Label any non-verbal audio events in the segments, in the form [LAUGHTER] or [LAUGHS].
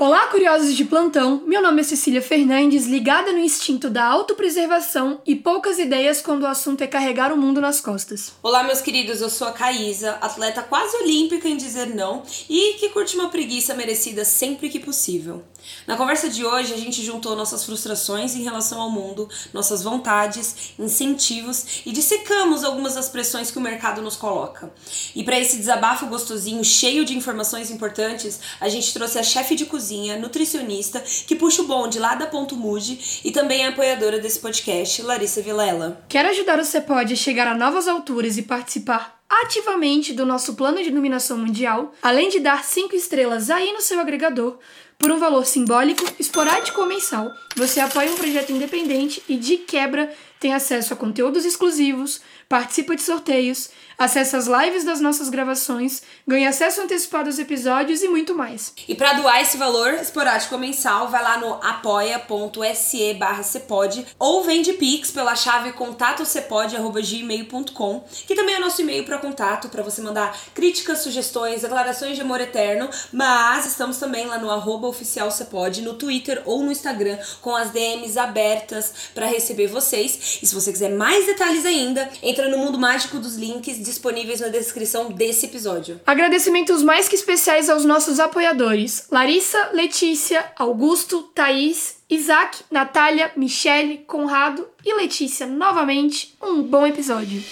Olá, curiosos de plantão! Meu nome é Cecília Fernandes, ligada no instinto da autopreservação e poucas ideias quando o assunto é carregar o mundo nas costas. Olá, meus queridos, eu sou a Caísa, atleta quase olímpica em dizer não e que curte uma preguiça merecida sempre que possível. Na conversa de hoje, a gente juntou nossas frustrações em relação ao mundo, nossas vontades, incentivos e dissecamos algumas das pressões que o mercado nos coloca. E para esse desabafo gostosinho, cheio de informações importantes, a gente trouxe a chefe de cozinha, nutricionista, que puxa o bonde lá da Ponto Mude e também é apoiadora desse podcast, Larissa Vilela. Quer ajudar o Cepod a chegar a novas alturas e participar ativamente do nosso plano de iluminação mundial, além de dar 5 estrelas aí no seu agregador, por um valor simbólico, esporádico ou mensal, você apoia um projeto independente e, de quebra, tem acesso a conteúdos exclusivos, participa de sorteios, acessa as lives das nossas gravações, ganha acesso antecipado aos episódios e muito mais. E para doar esse valor esporádico mensal, vai lá no apoia.se barra cepode ou vende pix pela chave contatocepode.gmail.com que também é nosso e-mail para contato, para você mandar críticas, sugestões, declarações de amor eterno, mas estamos também lá no arroba oficial cepode, no Twitter ou no Instagram, com as DMs abertas para receber vocês. E se você quiser mais detalhes ainda, entra no mundo mágico dos links disponíveis na descrição desse episódio. Agradecimentos mais que especiais aos nossos apoiadores: Larissa, Letícia, Augusto, Thaís, Isaac, Natália, Michele, Conrado e Letícia novamente. Um bom episódio.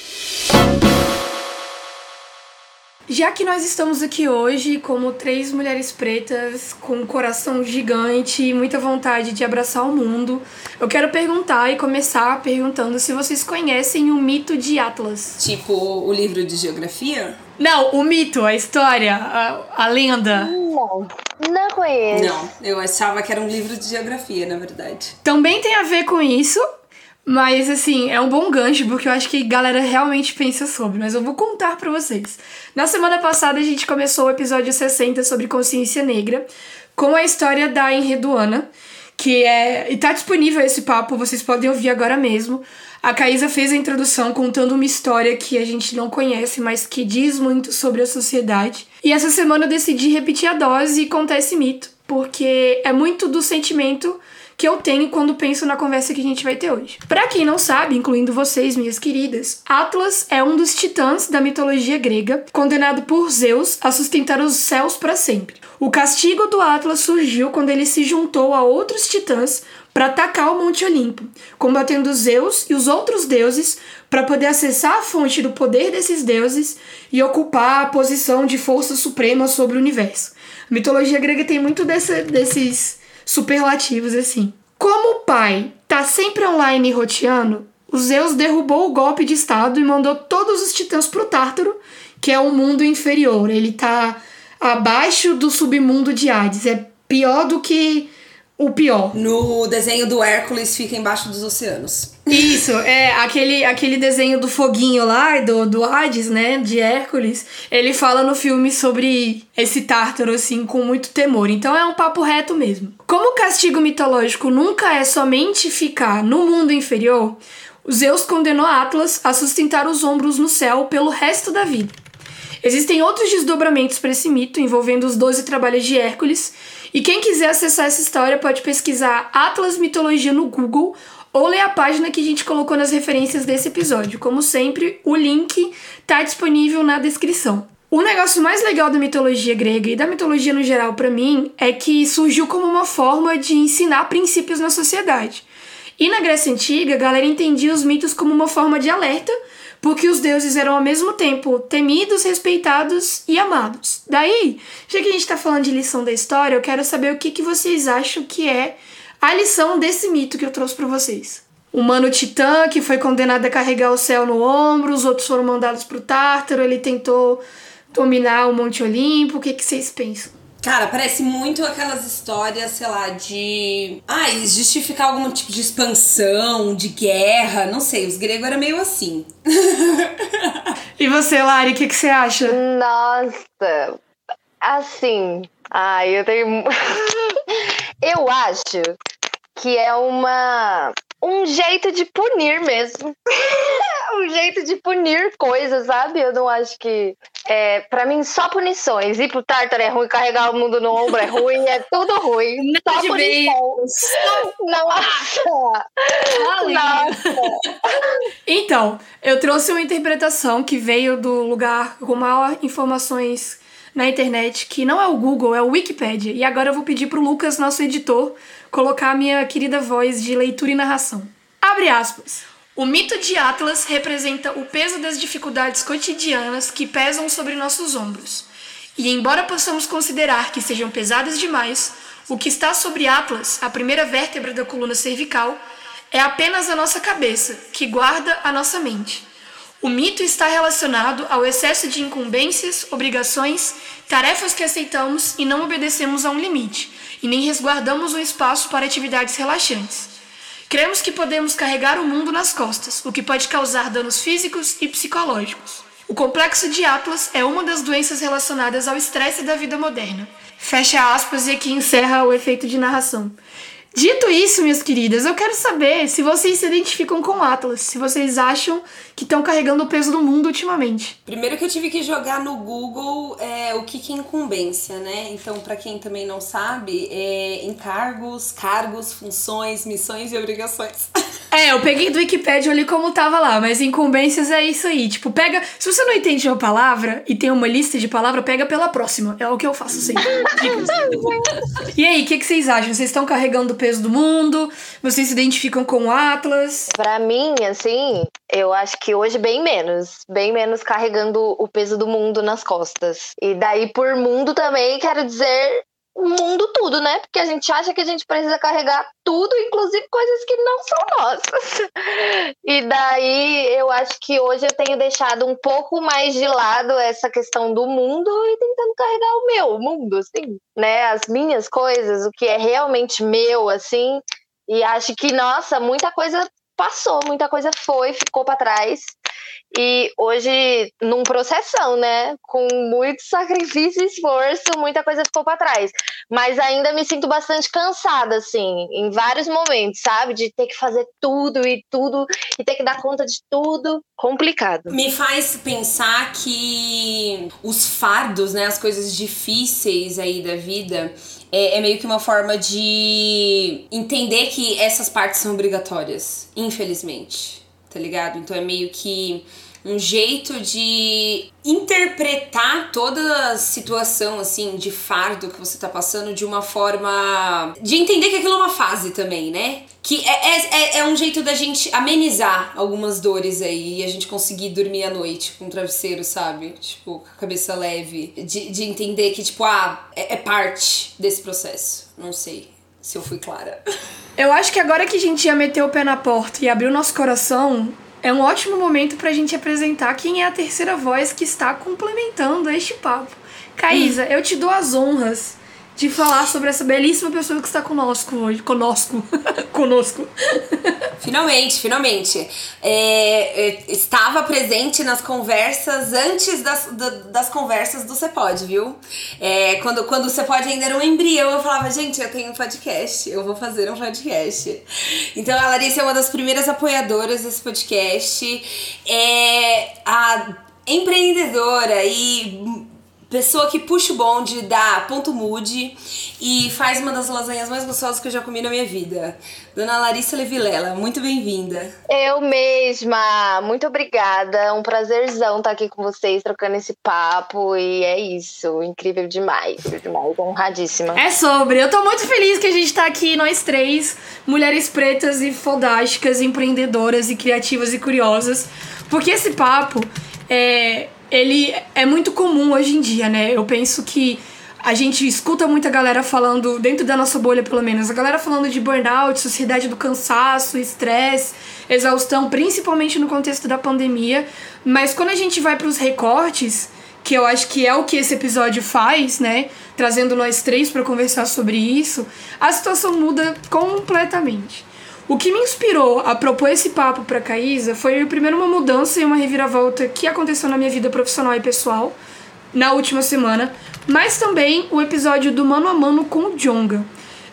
Já que nós estamos aqui hoje como três mulheres pretas com um coração gigante e muita vontade de abraçar o mundo, eu quero perguntar e começar perguntando se vocês conhecem o mito de Atlas. Tipo o livro de geografia? Não, o mito, a história, a, a lenda. Não, não conheço. Não, eu achava que era um livro de geografia, na verdade. Também tem a ver com isso, mas assim, é um bom gancho porque eu acho que a galera realmente pensa sobre, mas eu vou contar para vocês. Na semana passada a gente começou o episódio 60 sobre consciência negra, com a história da Enreduana, que é e tá disponível esse papo, vocês podem ouvir agora mesmo. A Caísa fez a introdução contando uma história que a gente não conhece, mas que diz muito sobre a sociedade. E essa semana eu decidi repetir a dose e contar esse mito, porque é muito do sentimento que eu tenho quando penso na conversa que a gente vai ter hoje. Para quem não sabe, incluindo vocês, minhas queridas, Atlas é um dos titãs da mitologia grega, condenado por Zeus a sustentar os céus para sempre. O castigo do Atlas surgiu quando ele se juntou a outros titãs para atacar o Monte Olimpo, combatendo Zeus e os outros deuses para poder acessar a fonte do poder desses deuses e ocupar a posição de força suprema sobre o universo. A mitologia grega tem muito desse, desses superlativos assim. Como o pai tá sempre online roteando, o Zeus derrubou o golpe de estado e mandou todos os titãs pro Tártaro, que é o mundo inferior. Ele tá abaixo do submundo de Hades. É pior do que o pior. No desenho do Hércules fica embaixo dos oceanos. Isso, é aquele, aquele desenho do foguinho lá, do, do Hades, né, de Hércules. Ele fala no filme sobre esse tártaro, assim, com muito temor. Então é um papo reto mesmo. Como o castigo mitológico nunca é somente ficar no mundo inferior, Zeus condenou Atlas a sustentar os ombros no céu pelo resto da vida. Existem outros desdobramentos para esse mito envolvendo os 12 trabalhos de Hércules e quem quiser acessar essa história pode pesquisar Atlas Mitologia no Google ou ler a página que a gente colocou nas referências desse episódio. Como sempre, o link está disponível na descrição. O negócio mais legal da mitologia grega e da mitologia no geral para mim é que surgiu como uma forma de ensinar princípios na sociedade. E na Grécia Antiga, a galera entendia os mitos como uma forma de alerta porque os deuses eram ao mesmo tempo temidos, respeitados e amados. Daí, já que a gente está falando de lição da história, eu quero saber o que, que vocês acham que é a lição desse mito que eu trouxe para vocês. O mano titã que foi condenado a carregar o céu no ombro, os outros foram mandados para o Tártaro, ele tentou dominar o Monte Olimpo. O que, que vocês pensam? Cara, parece muito aquelas histórias, sei lá, de. Ah, justificar algum tipo de expansão, de guerra, não sei. Os gregos eram meio assim. e você, Lari, o que, que você acha? Nossa. Assim, ai, eu tenho. [LAUGHS] eu acho que é uma um jeito de punir mesmo. [LAUGHS] um jeito de punir coisas, sabe? Eu não acho que. É, pra mim, só punições. Ir pro Tartar é ruim, carregar o mundo no ombro é ruim, é tudo ruim. [LAUGHS] Nada só [LAUGHS] punição. Nossa! Nossa! Então, eu trouxe uma interpretação que veio do lugar com maior informações na internet, que não é o Google, é o Wikipedia. E agora eu vou pedir pro Lucas, nosso editor, colocar a minha querida voz de leitura e narração. Abre aspas. O mito de Atlas representa o peso das dificuldades cotidianas que pesam sobre nossos ombros. E embora possamos considerar que sejam pesadas demais, o que está sobre Atlas, a primeira vértebra da coluna cervical, é apenas a nossa cabeça, que guarda a nossa mente. O mito está relacionado ao excesso de incumbências, obrigações, tarefas que aceitamos e não obedecemos a um limite, e nem resguardamos um espaço para atividades relaxantes. Cremos que podemos carregar o mundo nas costas, o que pode causar danos físicos e psicológicos. O complexo de Atlas é uma das doenças relacionadas ao estresse da vida moderna. Fecha aspas e aqui encerra o efeito de narração. Dito isso, minhas queridas, eu quero saber se vocês se identificam com o Atlas, se vocês acham que estão carregando o peso do mundo ultimamente. Primeiro que eu tive que jogar no Google é, o que, que é incumbência, né? Então, para quem também não sabe, é encargos, cargos, funções, missões e obrigações. [LAUGHS] É, eu peguei do Wikipedia ali como tava lá, mas incumbências é isso aí. Tipo, pega. Se você não entende uma palavra e tem uma lista de palavras, pega pela próxima. É o que eu faço sempre. [LAUGHS] E aí, o que, que vocês acham? Vocês estão carregando o peso do mundo? Vocês se identificam com o Atlas? Pra mim, assim, eu acho que hoje bem menos. Bem menos carregando o peso do mundo nas costas. E daí, por mundo também, quero dizer o mundo tudo, né? Porque a gente acha que a gente precisa carregar tudo, inclusive coisas que não são nossas. E daí eu acho que hoje eu tenho deixado um pouco mais de lado essa questão do mundo e tentando carregar o meu mundo, assim, né? As minhas coisas, o que é realmente meu, assim. E acho que, nossa, muita coisa passou, muita coisa foi, ficou para trás. E hoje, num processão, né? Com muito sacrifício e esforço, muita coisa ficou para trás. Mas ainda me sinto bastante cansada, assim, em vários momentos, sabe? De ter que fazer tudo e tudo, e ter que dar conta de tudo. Complicado. Me faz pensar que os fardos, né? As coisas difíceis aí da vida. É, é meio que uma forma de entender que essas partes são obrigatórias, infelizmente tá ligado? Então é meio que um jeito de interpretar toda a situação, assim, de fardo que você tá passando de uma forma. de entender que aquilo é uma fase também, né? Que é, é, é um jeito da gente amenizar algumas dores aí e a gente conseguir dormir à noite com um travesseiro, sabe? Tipo, com a cabeça leve. De, de entender que, tipo, ah, é, é parte desse processo. Não sei se eu fui clara. [LAUGHS] Eu acho que agora que a gente ia meter o pé na porta e abrir o nosso coração, é um ótimo momento pra gente apresentar quem é a terceira voz que está complementando este papo. Caísa, eu te dou as honras de falar sobre essa belíssima pessoa que está conosco hoje. Conosco. [LAUGHS] conosco. Finalmente, finalmente. É, é, estava presente nas conversas antes das, da, das conversas do Cepod, viu? É, quando, quando o Cepod ainda era um embrião, eu falava, gente, eu tenho um podcast, eu vou fazer um podcast. Então a Larissa é uma das primeiras apoiadoras desse podcast. É a empreendedora e pessoa que puxa o bonde da Ponto Mude e faz uma das lasanhas mais gostosas que eu já comi na minha vida. Dona Larissa Levilela, muito bem-vinda. Eu mesma, muito obrigada. É um prazerzão estar aqui com vocês, trocando esse papo. E é isso, incrível demais, demais, honradíssima. É sobre. Eu tô muito feliz que a gente tá aqui, nós três, mulheres pretas e fodásticas, empreendedoras e criativas e curiosas. Porque esse papo é, ele é muito comum hoje em dia, né? Eu penso que a gente escuta muita galera falando, dentro da nossa bolha pelo menos, a galera falando de burnout, sociedade do cansaço, estresse, exaustão, principalmente no contexto da pandemia. Mas quando a gente vai para os recortes, que eu acho que é o que esse episódio faz, né? Trazendo nós três para conversar sobre isso, a situação muda completamente. O que me inspirou a propor esse papo para Caísa foi primeiro uma mudança e uma reviravolta que aconteceu na minha vida profissional e pessoal na última semana, mas também o episódio do Mano a Mano com o Jonga.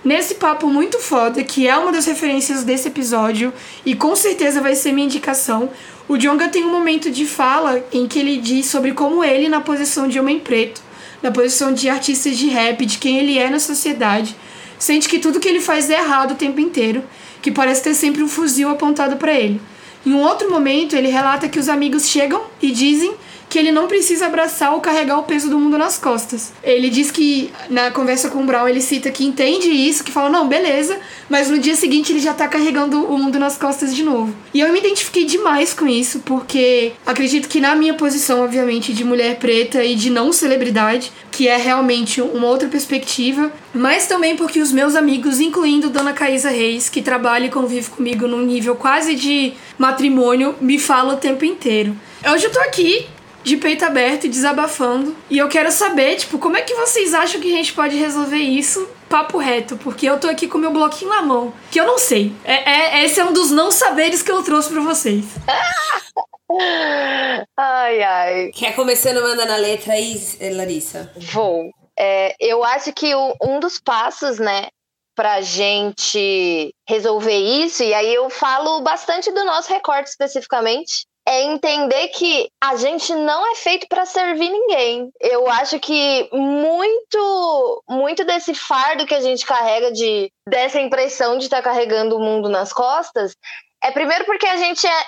Nesse papo muito foda, que é uma das referências desse episódio e com certeza vai ser minha indicação, o Jonga tem um momento de fala em que ele diz sobre como ele, na posição de homem preto, na posição de artista de rap, de quem ele é na sociedade, sente que tudo que ele faz é errado o tempo inteiro, que parece ter sempre um fuzil apontado para ele. Em um outro momento, ele relata que os amigos chegam e dizem que ele não precisa abraçar ou carregar o peso do mundo nas costas. Ele diz que na conversa com o Brown ele cita que entende isso, que fala, não, beleza, mas no dia seguinte ele já tá carregando o mundo nas costas de novo. E eu me identifiquei demais com isso, porque acredito que na minha posição, obviamente, de mulher preta e de não celebridade, que é realmente uma outra perspectiva, mas também porque os meus amigos, incluindo Dona Caísa Reis, que trabalha e convive comigo num nível quase de matrimônio, me fala o tempo inteiro. Hoje eu tô aqui de peito aberto e desabafando. E eu quero saber, tipo, como é que vocês acham que a gente pode resolver isso papo reto? Porque eu tô aqui com meu bloquinho na mão, que eu não sei. É, é esse é um dos não saberes que eu trouxe para vocês. [LAUGHS] ai, ai. Quer começando mandando a letra aí, Larissa? Vou. É, eu acho que o, um dos passos, né, pra gente resolver isso, e aí eu falo bastante do nosso recorte especificamente, é entender que a gente não é feito para servir ninguém. Eu acho que muito muito desse fardo que a gente carrega de dessa impressão de estar tá carregando o mundo nas costas é primeiro porque a gente é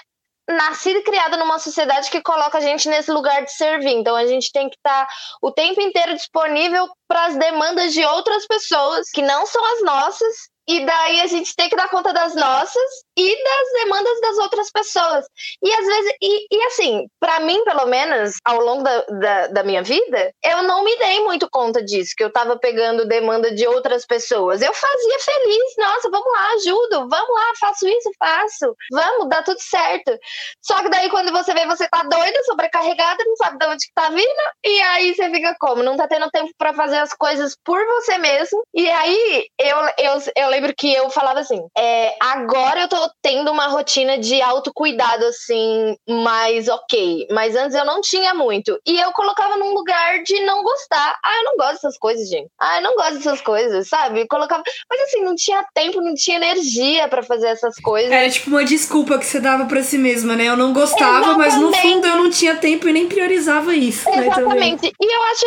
nascido e criado numa sociedade que coloca a gente nesse lugar de servir. Então a gente tem que estar tá o tempo inteiro disponível para as demandas de outras pessoas que não são as nossas e daí a gente tem que dar conta das nossas e das demandas das outras pessoas. E às vezes, e, e assim, para mim, pelo menos, ao longo da, da, da, minha vida, eu não me dei muito conta disso, que eu tava pegando demanda de outras pessoas. Eu fazia feliz, nossa, vamos lá, ajudo, vamos lá, faço isso, faço, vamos, dá tudo certo. Só que daí quando você vê, você tá doida, sobrecarregada, não sabe de onde que tá vindo, e aí você fica como? Não tá tendo tempo para fazer as coisas por você mesmo. E aí eu, eu, eu lembro que eu falava assim: é, agora eu tô tendo uma rotina de autocuidado, assim, mais ok. Mas antes eu não tinha muito. E eu colocava num lugar de não gostar. Ah, eu não gosto dessas coisas, gente. Ah, eu não gosto dessas coisas, sabe? Eu colocava. Mas assim, não tinha tempo, não tinha energia para fazer essas coisas. Era tipo uma desculpa que você dava para si mesma, né? Eu não gostava, Exatamente. mas no fundo eu não tinha tempo e nem priorizava isso. Né, Exatamente. Né, e eu acho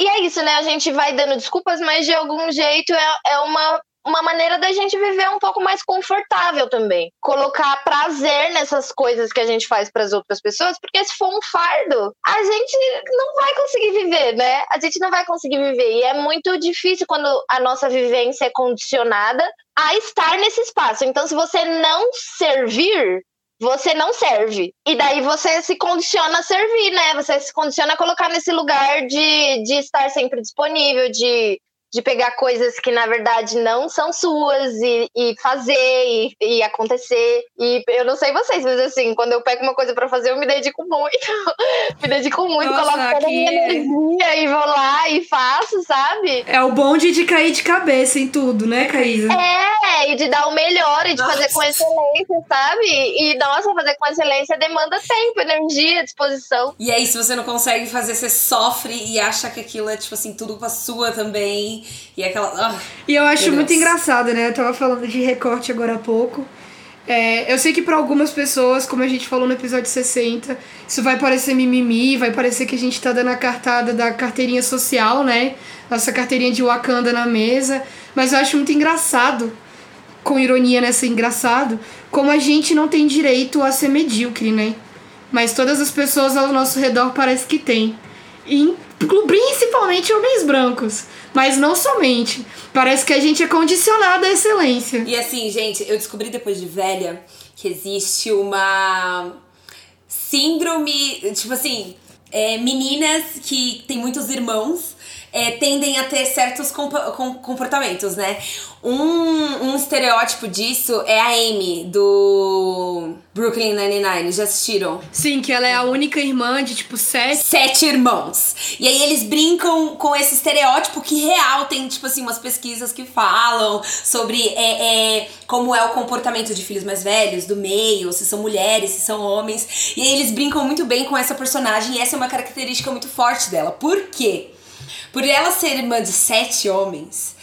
e é isso, né? A gente vai dando desculpas, mas de algum jeito é, é uma uma maneira da gente viver um pouco mais confortável também. Colocar prazer nessas coisas que a gente faz para as outras pessoas, porque se for um fardo, a gente não vai conseguir viver, né? A gente não vai conseguir viver. E é muito difícil quando a nossa vivência é condicionada a estar nesse espaço. Então, se você não servir, você não serve. E daí você se condiciona a servir, né? Você se condiciona a colocar nesse lugar de, de estar sempre disponível, de de pegar coisas que na verdade não são suas e, e fazer e, e, acontecer. E eu não sei vocês, mas assim, quando eu pego uma coisa para fazer, eu me dedico muito. [LAUGHS] me dedico muito, Nossa, coloco toda a minha energia e vou lá e faço, sabe? É o bom de cair de cabeça em tudo, né, Caísa? É, e de dar o melhor e de nossa. fazer com excelência, sabe? E nossa, fazer com excelência demanda tempo, energia, disposição. E aí, se você não consegue fazer, você sofre e acha que aquilo é, tipo assim, tudo pra sua também e aquela. Ah, e eu acho muito engraçado, né? Eu tava falando de recorte agora há pouco. É, eu sei que para algumas pessoas, como a gente falou no episódio 60, isso vai parecer mimimi, vai parecer que a gente tá dando a cartada da carteirinha social, né? Nossa carteirinha de Wakanda na mesa. Mas eu acho muito engraçado, com ironia nessa engraçado, como a gente não tem direito a ser medíocre, né? Mas todas as pessoas ao nosso redor parece que tem. E principalmente homens brancos. Mas não somente. Parece que a gente é condicionado à excelência. E assim, gente, eu descobri depois de velha que existe uma síndrome, tipo assim, é, meninas que têm muitos irmãos é, tendem a ter certos comportamentos, né? Um, um estereótipo disso é a Amy, do Brooklyn Nine-Nine. Já assistiram? Sim, que ela é a única irmã de, tipo, sete... Sete irmãos. E aí eles brincam com esse estereótipo que real tem, tipo assim, umas pesquisas que falam sobre é, é, como é o comportamento de filhos mais velhos, do meio, se são mulheres, se são homens. E aí eles brincam muito bem com essa personagem e essa é uma característica muito forte dela. Por quê? Por ela ser irmã de sete homens,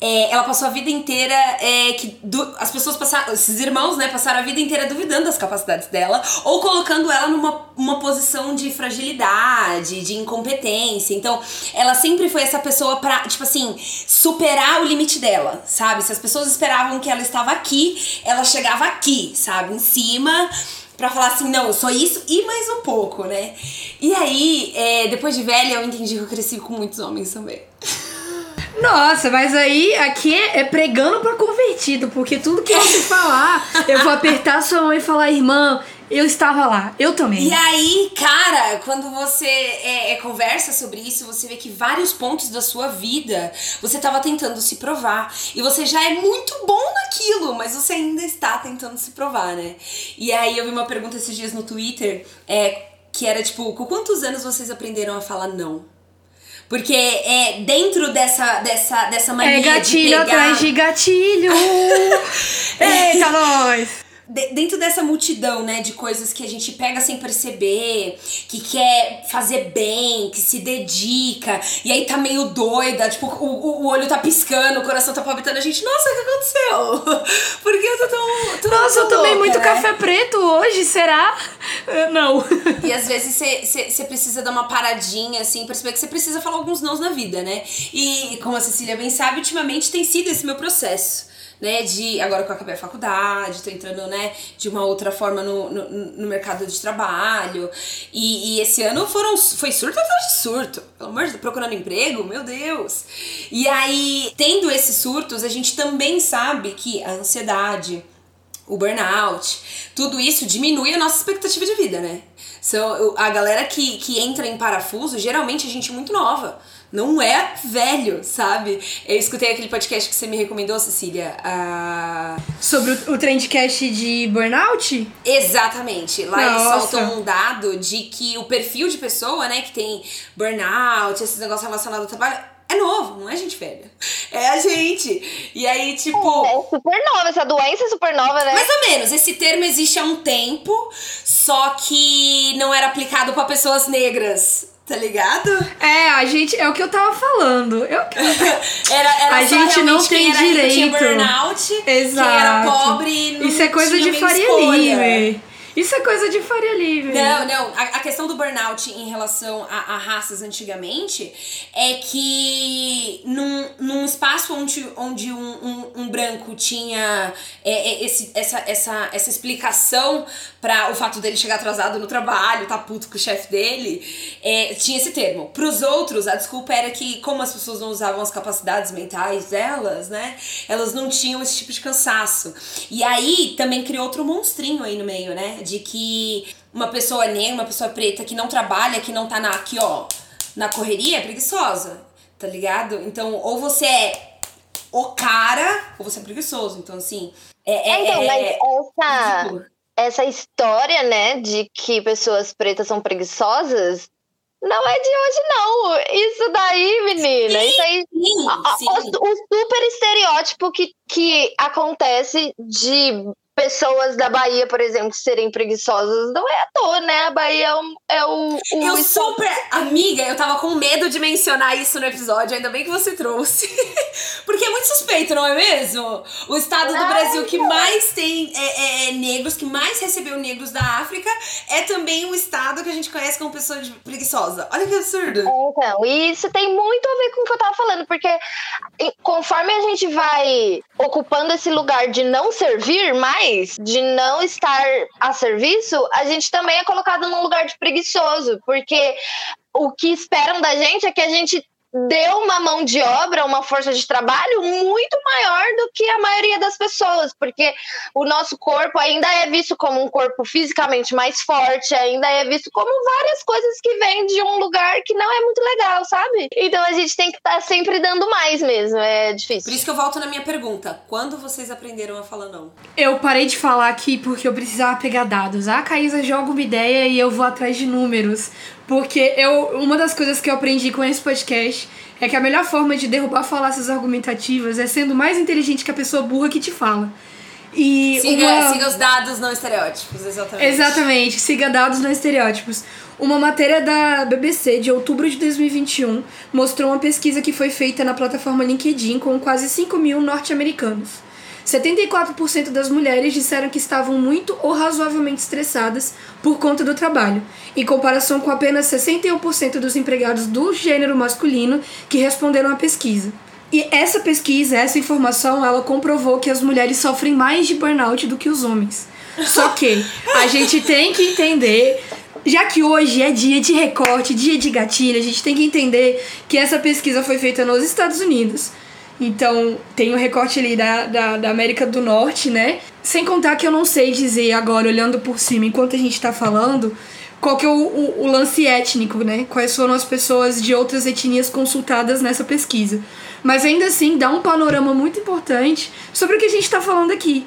é, ela passou a vida inteira é, que du, as pessoas passaram, esses irmãos, né, passaram a vida inteira duvidando das capacidades dela ou colocando ela numa uma posição de fragilidade, de incompetência. Então, ela sempre foi essa pessoa pra, tipo assim, superar o limite dela, sabe? Se as pessoas esperavam que ela estava aqui, ela chegava aqui, sabe? Em cima para falar assim, não, eu sou isso e mais um pouco, né? E aí, é, depois de velha, eu entendi que eu cresci com muitos homens também. [LAUGHS] Nossa, mas aí aqui é, é pregando para convertido, porque tudo que você falar, eu vou apertar sua mão e falar, irmã, eu estava lá, eu também. E aí, cara, quando você é, é, conversa sobre isso, você vê que vários pontos da sua vida você estava tentando se provar. E você já é muito bom naquilo, mas você ainda está tentando se provar, né? E aí eu vi uma pergunta esses dias no Twitter, é, que era tipo, com quantos anos vocês aprenderam a falar não? Porque é dentro dessa, dessa, dessa mania é gatilho de pegar... atrás de gatilho. [LAUGHS] Eita, nós! Dentro dessa multidão, né, de coisas que a gente pega sem perceber, que quer fazer bem, que se dedica, e aí tá meio doida, tipo, o, o olho tá piscando, o coração tá palpitando, a gente, nossa, o que aconteceu? [LAUGHS] Por que eu tô tão. tão nossa, eu tomei muito né? café preto hoje, será? Não. [LAUGHS] E às vezes você precisa dar uma paradinha, assim, perceber que você precisa falar alguns nãos na vida, né? E como a Cecília bem sabe, ultimamente tem sido esse meu processo né, de agora que eu acabei a faculdade, tô entrando, né, de uma outra forma no, no, no mercado de trabalho. E, e, esse ano foram, foi surto atrás de surto. Pelo amor de Deus, procurando emprego, meu Deus. E aí, tendo esses surtos, a gente também sabe que a ansiedade, o burnout, tudo isso diminui a nossa expectativa de vida, né? São, a galera que, que entra em parafuso, geralmente é gente muito nova não é velho, sabe? Eu escutei aquele podcast que você me recomendou, Cecília. Uh... Sobre o, o trendcast de burnout? Exatamente. Lá Nossa. eles soltam um dado de que o perfil de pessoa, né, que tem burnout, esses negócios relacionados ao trabalho, é novo, não é gente velha. É a gente. E aí, tipo. É, é super nova, essa doença é super nova, né? Mais ou menos. Esse termo existe há um tempo, só que não era aplicado para pessoas negras Tá ligado? É, a gente. É o que eu tava falando. Eu, [LAUGHS] era, era a gente não tem direito. Tinha burnout, Exato. quem era pobre. Não Isso é coisa de Faria Lime. Isso é coisa de Faria Livre. Não, não. A, a questão do burnout em relação a, a, raças antigamente é que num, num espaço onde, onde um, um, um branco tinha é, é, esse, essa, essa, essa explicação para o fato dele chegar atrasado no trabalho, tá puto com o chefe dele, é, tinha esse termo. Para os outros, a desculpa era que, como as pessoas não usavam as capacidades mentais delas, né, elas não tinham esse tipo de cansaço. E aí também criou outro monstrinho aí no meio, né? de que uma pessoa negra, uma pessoa preta que não trabalha, que não tá na, aqui, ó, na correria, é preguiçosa, tá ligado? Então, ou você é o cara, ou você é preguiçoso. Então, assim. É, é, então, é, mas essa, essa história, né, de que pessoas pretas são preguiçosas. Não é de hoje, não. Isso daí, menina. Sim, isso aí. Sim, sim. O, o, super estereótipo que, que acontece de pessoas da Bahia, por exemplo, serem preguiçosas, não é à toa, né? A Bahia é o. É o, o eu super. Amiga, eu tava com medo de mencionar isso no episódio, ainda bem que você trouxe. [LAUGHS] Porque é muito suspeito, não é mesmo? O estado do Brasil que mais tem é, é, é, negros, que mais recebeu negros da África, é também o estado que a gente conhece como pessoa preguiçosa. Olha que absurdo. Então, e isso tem muito a ver com o que eu tava falando, porque conforme a gente vai ocupando esse lugar de não servir mais, de não estar a serviço, a gente também é colocado num lugar de preguiçoso, porque o que esperam da gente é que a gente deu uma mão de obra, uma força de trabalho muito maior do que a maioria das pessoas, porque o nosso corpo ainda é visto como um corpo fisicamente mais forte, ainda é visto como várias coisas que vêm de um lugar que não é muito legal, sabe? Então a gente tem que estar tá sempre dando mais mesmo, é difícil. Por isso que eu volto na minha pergunta: quando vocês aprenderam a falar não? Eu parei de falar aqui porque eu precisava pegar dados. A Caísa joga uma ideia e eu vou atrás de números. Porque eu, uma das coisas que eu aprendi com esse podcast é que a melhor forma de derrubar falácias argumentativas é sendo mais inteligente que a pessoa burra que te fala. E siga, uma... siga os dados não estereótipos, exatamente. Exatamente, siga dados não estereótipos. Uma matéria da BBC de outubro de 2021 mostrou uma pesquisa que foi feita na plataforma LinkedIn com quase 5 mil norte-americanos. 74% das mulheres disseram que estavam muito ou razoavelmente estressadas por conta do trabalho, em comparação com apenas 61% dos empregados do gênero masculino que responderam à pesquisa. E essa pesquisa, essa informação, ela comprovou que as mulheres sofrem mais de burnout do que os homens. Só que a gente tem que entender já que hoje é dia de recorte, dia de gatilho, a gente tem que entender que essa pesquisa foi feita nos Estados Unidos. Então, tem o recorte ali da, da, da, América do Norte, né? Sem contar que eu não sei dizer agora, olhando por cima, enquanto a gente tá falando, qual que é o, o, o lance étnico, né? Quais foram as pessoas de outras etnias consultadas nessa pesquisa. Mas ainda assim, dá um panorama muito importante sobre o que a gente tá falando aqui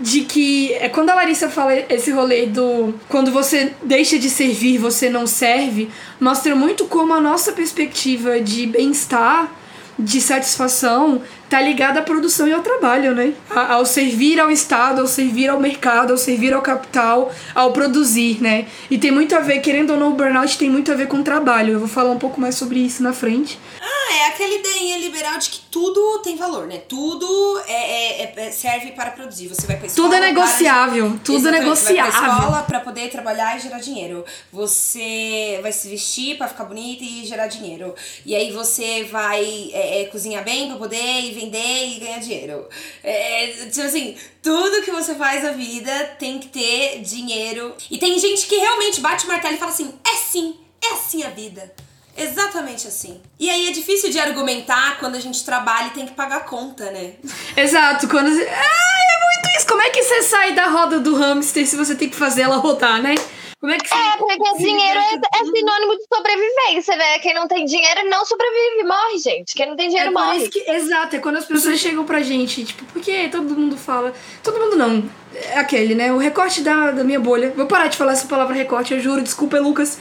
de que é quando a Larissa fala esse rolê do quando você deixa de servir, você não serve, mostra muito como a nossa perspectiva de bem-estar de satisfação tá ligada à produção e ao trabalho, né? Ao servir ao Estado, ao servir ao mercado, ao servir ao capital, ao produzir, né? E tem muito a ver, querendo ou não, o burnout tem muito a ver com o trabalho. Eu vou falar um pouco mais sobre isso na frente. Ah, é aquela ideia liberal de que tudo tem valor, né? Tudo é, é, é serve para produzir. Você vai pra escola. Tudo é negociável. Para... Tudo é negociável. Você vai pra escola para poder trabalhar e gerar dinheiro. Você vai se vestir para ficar bonita e gerar dinheiro. E aí você vai é, é cozinhar bem para poder vender e ganhar dinheiro. É, tipo assim, tudo que você faz na vida tem que ter dinheiro. E tem gente que realmente bate o martelo e fala assim: é sim, é assim a vida. Exatamente assim. E aí é difícil de argumentar quando a gente trabalha e tem que pagar conta, né? Exato, quando. Ai, é muito isso. Como é que você sai da roda do hamster se você tem que fazer ela rodar, né? Como é que É, porque dinheiro é, é, sinônimo de sobrevivência, né? Quem não tem dinheiro não sobrevive, morre, gente. Quem não tem dinheiro é morre. Que, exato, é quando as pessoas chegam pra gente, tipo, porque todo mundo fala. Todo mundo não. É aquele, né? O recorte da, da minha bolha. Vou parar de falar essa palavra recorte, eu juro, desculpa, Lucas.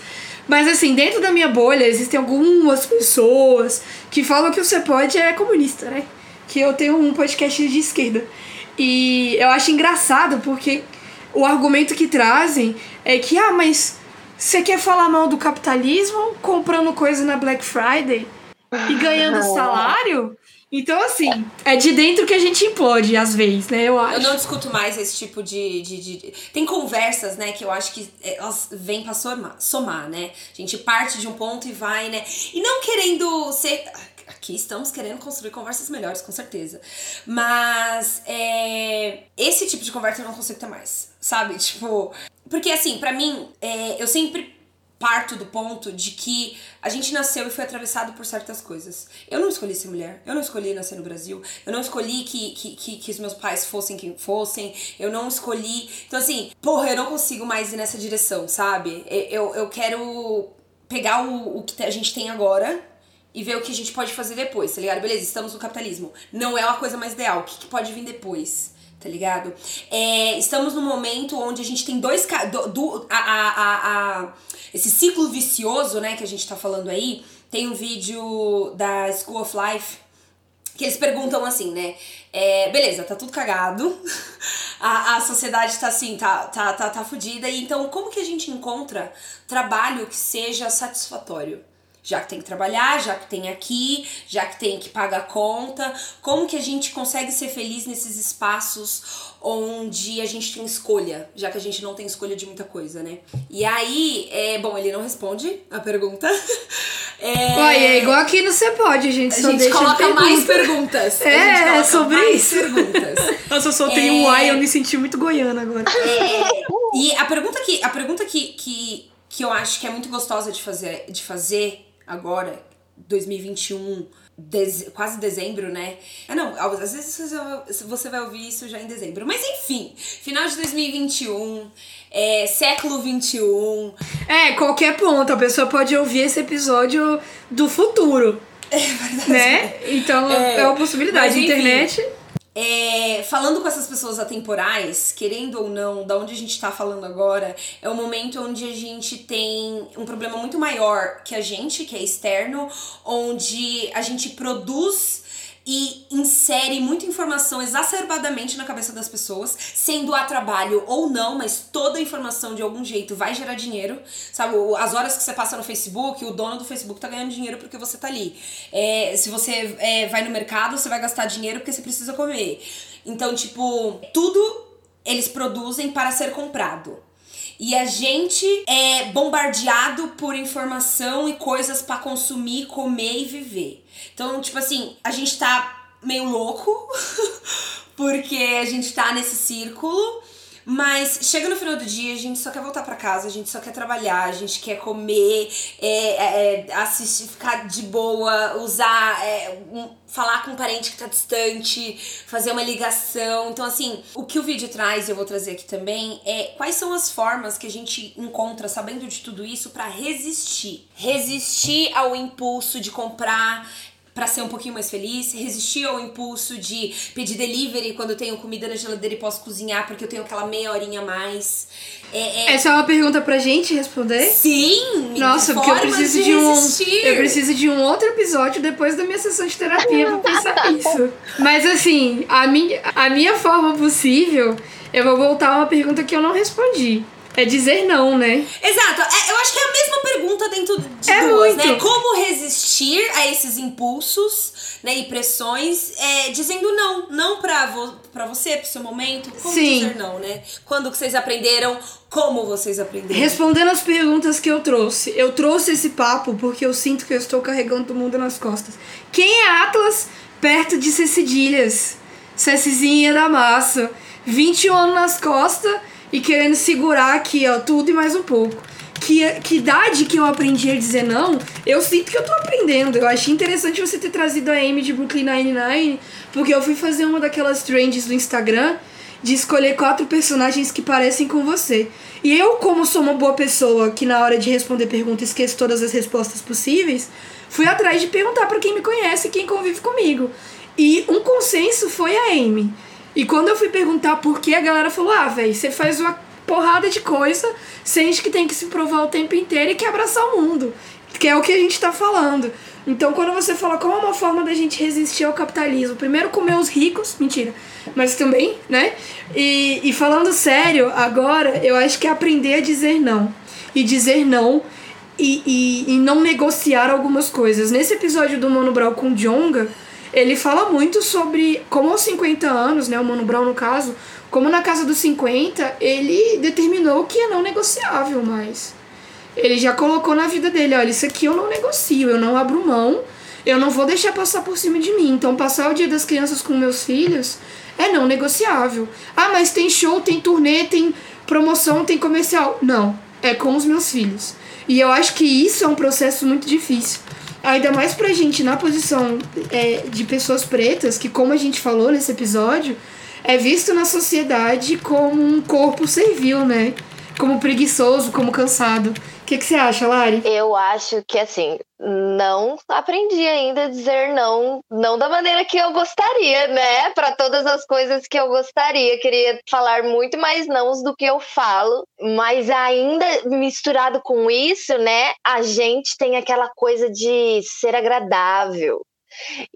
Mas assim, dentro da minha bolha existem algumas pessoas que falam que o Cepode é comunista, né? Que eu tenho um podcast de esquerda. E eu acho engraçado porque o argumento que trazem é que, ah, mas você quer falar mal do capitalismo comprando coisa na Black Friday e ganhando salário? Então, assim, é de dentro que a gente implode, às vezes, né? Eu acho. Eu não discuto mais esse tipo de. de, de... Tem conversas, né, que eu acho que é, elas vêm pra somar, somar, né? A gente parte de um ponto e vai, né? E não querendo ser aqui estamos querendo construir conversas melhores, com certeza. Mas é, esse tipo de conversa eu não consigo ter mais, sabe? Tipo, porque assim, para mim, é, eu sempre parto do ponto de que a gente nasceu e foi atravessado por certas coisas. Eu não escolhi ser mulher, eu não escolhi nascer no Brasil, eu não escolhi que, que, que, que, os meus pais fossem quem fossem, eu não escolhi. Então, assim, porra, eu não consigo mais ir nessa direção, sabe? Eu, eu quero pegar o, o que a gente tem agora e ver o que a gente pode fazer depois, tá ligado? Beleza, estamos no capitalismo. Não é uma coisa mais ideal. O que, que pode vir depois? Tá ligado? É, estamos num momento onde a gente tem dois. Do, do, a, a, a, esse ciclo vicioso, né, que a gente tá falando aí. Tem um vídeo da School of Life que eles perguntam assim, né? É, beleza, tá tudo cagado, [LAUGHS] a, a sociedade tá assim, tá, tá, tá, tá fodida, então como que a gente encontra trabalho que seja satisfatório? Já que tem que trabalhar, já que tem aqui, já que tem que pagar conta, como que a gente consegue ser feliz nesses espaços onde a gente tem escolha, já que a gente não tem escolha de muita coisa, né? E aí, é, bom, ele não responde a pergunta. [LAUGHS] É, Ué, é igual aqui no Você Pode, a gente a só gente coloca pergunta. mais perguntas. É, é sobre isso. perguntas. [LAUGHS] Nossa, eu soltei é... um uai, eu me senti muito goiana agora. É, e a pergunta que, a pergunta que, que, que eu acho que é muito gostosa de fazer, de fazer agora, 2021 Deze quase dezembro, né? Ah, não, às vezes você vai ouvir isso já em dezembro. Mas enfim, final de 2021, é, século 21. É, qualquer ponto, a pessoa pode ouvir esse episódio do futuro. É verdade. Né? Então é, é uma possibilidade. Mas, Internet. É, falando com essas pessoas atemporais, querendo ou não, da onde a gente tá falando agora, é o momento onde a gente tem um problema muito maior que a gente, que é externo, onde a gente produz e insere muita informação exacerbadamente na cabeça das pessoas, sendo a trabalho ou não, mas toda a informação de algum jeito vai gerar dinheiro, sabe? As horas que você passa no Facebook, o dono do Facebook tá ganhando dinheiro porque você tá ali. É, se você é, vai no mercado, você vai gastar dinheiro porque você precisa comer. Então, tipo, tudo eles produzem para ser comprado. E a gente é bombardeado por informação e coisas para consumir, comer e viver. Então, tipo assim, a gente tá meio louco, [LAUGHS] porque a gente tá nesse círculo. Mas chega no final do dia, a gente só quer voltar para casa, a gente só quer trabalhar, a gente quer comer, é, é, é assistir, ficar de boa, usar, é, um, falar com um parente que tá distante, fazer uma ligação. Então, assim, o que o vídeo traz, e eu vou trazer aqui também, é quais são as formas que a gente encontra, sabendo de tudo isso, para resistir. Resistir ao impulso de comprar para ser um pouquinho mais feliz, resistir ao impulso de pedir delivery quando eu tenho comida na geladeira e posso cozinhar porque eu tenho aquela meia horinha a mais. É, é... Essa é uma pergunta pra gente responder? Sim! Nossa, porque eu preciso de, de um. Eu preciso de um outro episódio depois da minha sessão de terapia pra pensar [LAUGHS] nisso. Mas assim, a minha, a minha forma possível, eu vou voltar a uma pergunta que eu não respondi. É dizer não, né? Exato. É, eu acho que é a mesma pergunta dentro de é duas, né? muito. né? Como resistir a esses impulsos né, e pressões é, dizendo não. Não pra, vo pra você, pro seu momento. Como Sim. dizer não, né? Quando que vocês aprenderam, como vocês aprenderam. Respondendo as perguntas que eu trouxe. Eu trouxe esse papo porque eu sinto que eu estou carregando o mundo nas costas. Quem é Atlas perto de Cecedilhas? Cecizinha da massa. 21 anos nas costas e querendo segurar aqui, ó, tudo e mais um pouco. Que, que idade que eu aprendi a dizer não, eu sinto que eu tô aprendendo. Eu achei interessante você ter trazido a Amy de Brooklyn Nine-Nine, porque eu fui fazer uma daquelas trends do Instagram de escolher quatro personagens que parecem com você. E eu, como sou uma boa pessoa que na hora de responder pergunta esqueço todas as respostas possíveis, fui atrás de perguntar para quem me conhece quem convive comigo. E um consenso foi a Amy. E quando eu fui perguntar por que, a galera falou: ah, velho, você faz uma porrada de coisa, sente que tem que se provar o tempo inteiro e quer abraçar o mundo. Que é o que a gente tá falando. Então, quando você fala qual é uma forma da gente resistir ao capitalismo, primeiro comer os ricos, mentira, mas também, né? E, e falando sério, agora eu acho que é aprender a dizer não. E dizer não e, e, e não negociar algumas coisas. Nesse episódio do Mano Brown com Jonga, ele fala muito sobre como aos 50 anos, né, o Mano Brown no caso, como na casa dos 50, ele determinou que é não negociável mais. Ele já colocou na vida dele, olha, isso aqui eu não negocio, eu não abro mão, eu não vou deixar passar por cima de mim. Então, passar o dia das crianças com meus filhos é não negociável. Ah, mas tem show, tem turnê, tem promoção, tem comercial. Não, é com os meus filhos. E eu acho que isso é um processo muito difícil. Ainda mais pra gente na posição é, de pessoas pretas, que como a gente falou nesse episódio, é visto na sociedade como um corpo servil, né? Como preguiçoso, como cansado que, que você acha, Lari? Eu acho que, assim, não aprendi ainda a dizer não, não da maneira que eu gostaria, né? Para todas as coisas que eu gostaria. Queria falar muito mais não do que eu falo, mas ainda misturado com isso, né? A gente tem aquela coisa de ser agradável,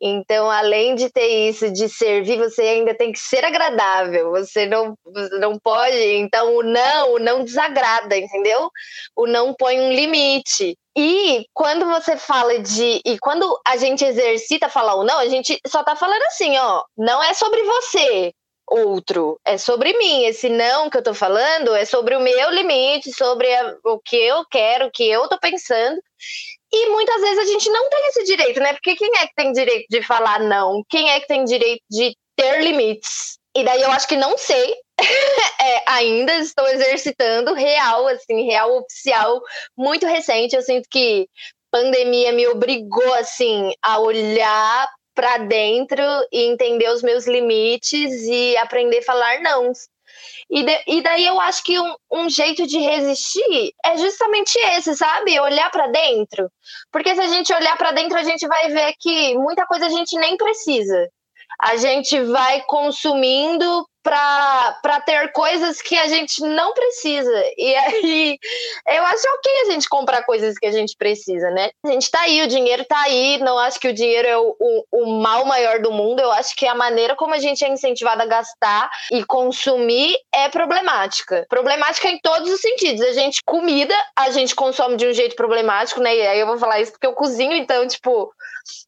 então, além de ter isso de servir, você ainda tem que ser agradável. Você não, não pode. Então, o não, o não desagrada, entendeu? O não põe um limite. E quando você fala de. E quando a gente exercita falar o não, a gente só tá falando assim, ó. Não é sobre você, outro, é sobre mim. Esse não que eu tô falando é sobre o meu limite, sobre a, o que eu quero, o que eu tô pensando. E muitas vezes a gente não tem esse direito, né? Porque quem é que tem direito de falar não? Quem é que tem direito de ter limites? E daí eu acho que não sei. [LAUGHS] é, ainda estou exercitando real, assim, real oficial, muito recente. Eu sinto que pandemia me obrigou assim a olhar para dentro e entender os meus limites e aprender a falar não. E, de, e daí eu acho que um, um, jeito de resistir é justamente esse, sabe? Olhar para dentro. Porque se a gente olhar para dentro, a gente vai ver que muita coisa a gente nem precisa. A gente vai consumindo para ter coisas que a gente não precisa. E aí eu acho ok a gente comprar coisas que a gente precisa, né? A gente tá aí, o dinheiro tá aí, não acho que o dinheiro é o, o, o mal maior do mundo, eu acho que a maneira como a gente é incentivado a gastar e consumir é problemática. Problemática em todos os sentidos. A gente, comida, a gente consome de um jeito problemático, né? E aí eu vou falar isso porque eu cozinho, então, tipo,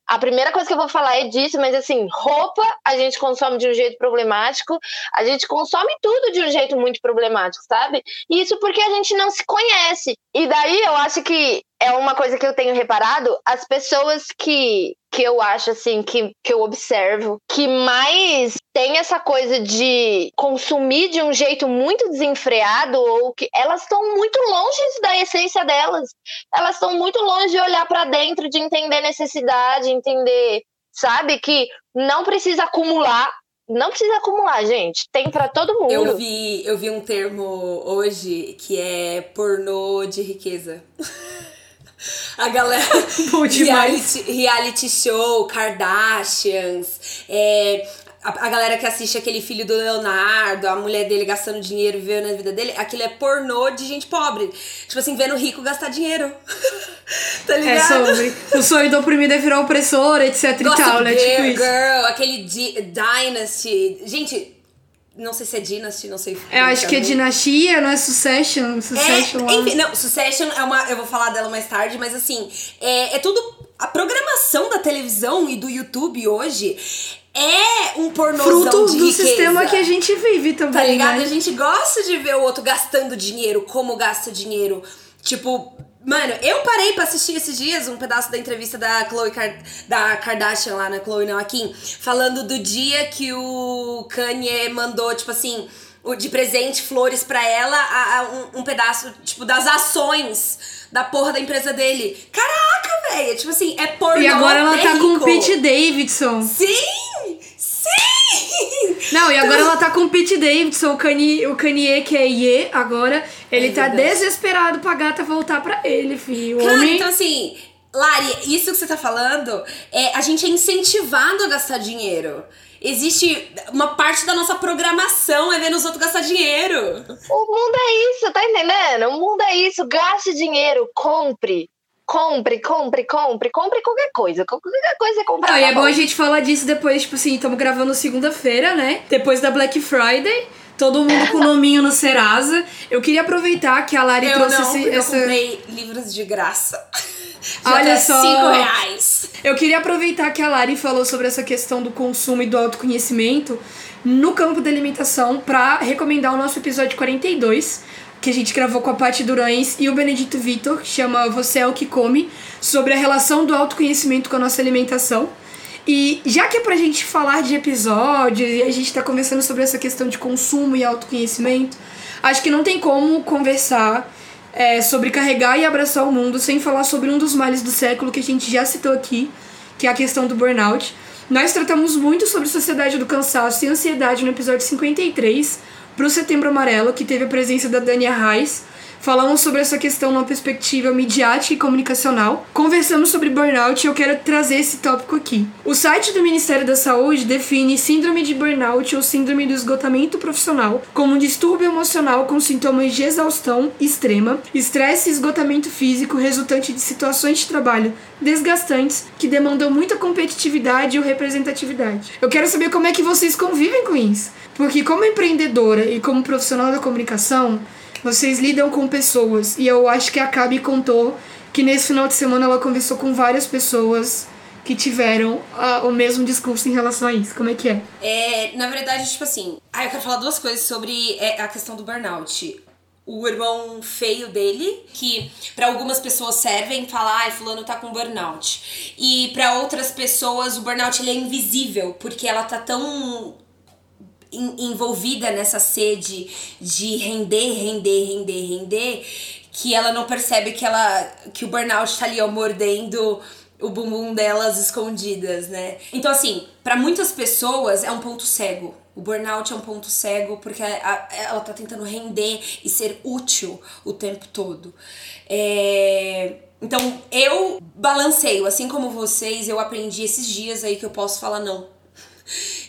a primeira coisa que eu vou falar é disso, mas assim, roupa a gente consome de um jeito problemático, a gente consome tudo de um jeito muito problemático, sabe? Isso porque a gente não se conhece. E daí eu acho que é uma coisa que eu tenho reparado, as pessoas que, que eu acho assim, que, que eu observo, que mais tem essa coisa de consumir de um jeito muito desenfreado, ou que elas estão muito longe da essência delas. Elas estão muito longe de olhar para dentro, de entender necessidade, entender, sabe, que não precisa acumular não precisa acumular, gente. Tem para todo mundo. Eu vi, eu vi um termo hoje que é pornô de riqueza. [LAUGHS] A galera. reality, reality show, Kardashians, é, a, a, galera que assiste aquele filho do Leonardo, a mulher dele gastando dinheiro, vivendo a vida dele, aquilo é pornô de gente pobre. Tipo assim, vendo rico gastar dinheiro. [LAUGHS] tá é ligado? É sobre. O sonho do oprimido é virar opressor, etc Gossip e tal, né? Tipo isso. Girl, aquele Dynasty. Gente, não sei se é Dynasty, não sei. Eu acho que é Dinastia, não é Succession? Succession é, enfim, não, Succession é uma. Eu vou falar dela mais tarde, mas assim, é, é tudo. A programação da televisão e do YouTube hoje é um pornozão Fruto do riqueza. sistema que a gente vive também. Tá ligado? Né? A gente gosta de ver o outro gastando dinheiro, como gasta dinheiro. Tipo, Mano, eu parei pra assistir esses dias um pedaço da entrevista da Chloe Car da Kardashian lá na Chloe não aqui, falando do dia que o Kanye mandou, tipo assim, de presente flores para ela, a, a, um, um, pedaço, tipo, das ações da porra da empresa dele. Caraca, velho! Tipo assim, é pornô E agora ela tá com o Pete Davidson. Sim! Sim! Não, e agora ela tá com o Pete Davidson, o Kanye, o Kanye que é Ye agora. Ele é tá desesperado pra gata voltar pra ele, filho. Cara, homem... então assim, Lari, isso que você tá falando, é, a gente é incentivado a gastar dinheiro. Existe uma parte da nossa programação é ver os outros gastar dinheiro. O mundo é isso, tá entendendo? O mundo é isso. Gaste dinheiro, compre. Compre, compre, compre, compre qualquer coisa. Qualquer coisa é comprar. Ah, e é bom a gente falar disso depois, tipo assim, estamos gravando segunda-feira, né? Depois da Black Friday. Todo mundo com o nominho no Serasa. Eu queria aproveitar que a Lari eu trouxe não, esse, eu essa. Eu comprei livros de graça. [LAUGHS] Já Olha só. Cinco reais. Eu queria aproveitar que a Lari falou sobre essa questão do consumo e do autoconhecimento no campo da alimentação para recomendar o nosso episódio 42, que a gente gravou com a Paty Durães e o Benedito Vitor, que chama Você é o que come, sobre a relação do autoconhecimento com a nossa alimentação. E já que é pra gente falar de episódio e a gente tá conversando sobre essa questão de consumo e autoconhecimento, acho que não tem como conversar é, sobre carregar e abraçar o mundo sem falar sobre um dos males do século que a gente já citou aqui, que é a questão do burnout. Nós tratamos muito sobre sociedade do cansaço e ansiedade no episódio 53, pro Setembro Amarelo, que teve a presença da Dania Reis Falamos sobre essa questão numa perspectiva midiática e comunicacional. Conversamos sobre burnout e eu quero trazer esse tópico aqui. O site do Ministério da Saúde define síndrome de burnout ou síndrome do esgotamento profissional como um distúrbio emocional com sintomas de exaustão extrema, estresse e esgotamento físico resultante de situações de trabalho desgastantes que demandam muita competitividade ou representatividade. Eu quero saber como é que vocês convivem com isso. Porque como empreendedora e como profissional da comunicação, vocês lidam com pessoas. E eu acho que a Gabi contou que nesse final de semana ela conversou com várias pessoas que tiveram uh, o mesmo discurso em relação a isso. Como é que é? É, na verdade, tipo assim, ah, eu quero falar duas coisas sobre é, a questão do burnout. O irmão feio dele, que para algumas pessoas servem falar, ai, fulano tá com burnout. E para outras pessoas o burnout ele é invisível, porque ela tá tão envolvida nessa sede de render, render, render, render, que ela não percebe que ela que o burnout tá ali ó, mordendo o bumbum delas escondidas, né? Então assim, para muitas pessoas é um ponto cego. O burnout é um ponto cego porque ela tá tentando render e ser útil o tempo todo. É... Então eu balanceio, assim como vocês, eu aprendi esses dias aí que eu posso falar não.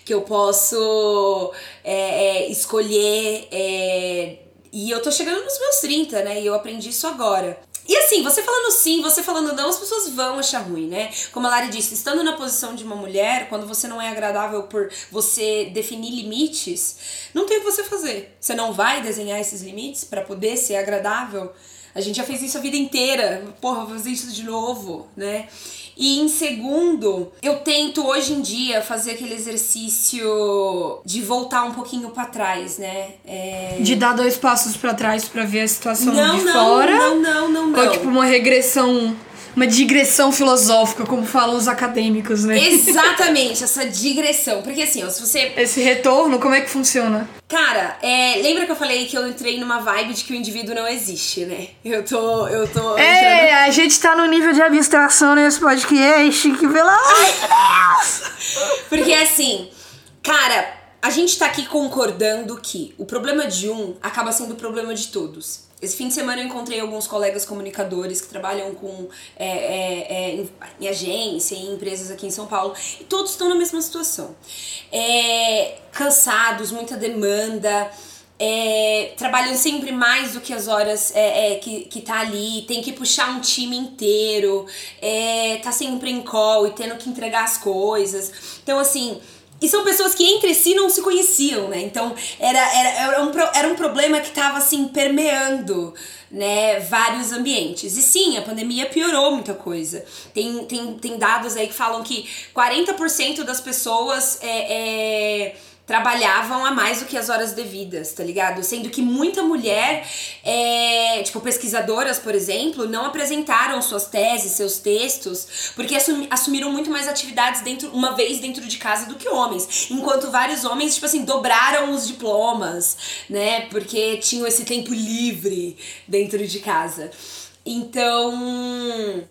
Que eu posso é, é, escolher. É, e eu tô chegando nos meus 30, né? E eu aprendi isso agora. E assim, você falando sim, você falando não, as pessoas vão achar ruim, né? Como a Lari disse, estando na posição de uma mulher, quando você não é agradável por você definir limites, não tem o que você fazer. Você não vai desenhar esses limites para poder ser agradável. A gente já fez isso a vida inteira. Porra, vou fazer isso de novo, né? E em segundo, eu tento hoje em dia fazer aquele exercício de voltar um pouquinho para trás, né? É... De dar dois passos para trás para ver a situação não, de não, fora. Não, não, não, não. Ou tipo uma regressão uma digressão filosófica, como falam os acadêmicos, né? Exatamente, essa digressão. Porque assim, ó, se você. Esse retorno, como é que funciona? Cara, é, lembra que eu falei que eu entrei numa vibe de que o indivíduo não existe, né? Eu tô. Eu tô. É, entrando... a gente tá no nível de abstração nesse podcast, que pelo amor! Porque assim, cara, a gente tá aqui concordando que o problema de um acaba sendo o problema de todos. Esse fim de semana eu encontrei alguns colegas comunicadores que trabalham com é, é, é, em, em, agência, em empresas aqui em São Paulo, e todos estão na mesma situação. É, cansados, muita demanda, é, trabalham sempre mais do que as horas é, é, que, que tá ali, tem que puxar um time inteiro, é, tá sempre em call e tendo que entregar as coisas. Então, assim, e são pessoas que entre si não se conheciam, né? Então era, era, era, um, era um problema que estava assim permeando né, vários ambientes. E sim, a pandemia piorou muita coisa. Tem, tem, tem dados aí que falam que 40% das pessoas é, é trabalhavam a mais do que as horas devidas, tá ligado? Sendo que muita mulher, é, tipo pesquisadoras, por exemplo, não apresentaram suas teses, seus textos, porque assumi assumiram muito mais atividades dentro uma vez dentro de casa do que homens, enquanto vários homens, tipo assim, dobraram os diplomas, né? Porque tinham esse tempo livre dentro de casa. Então,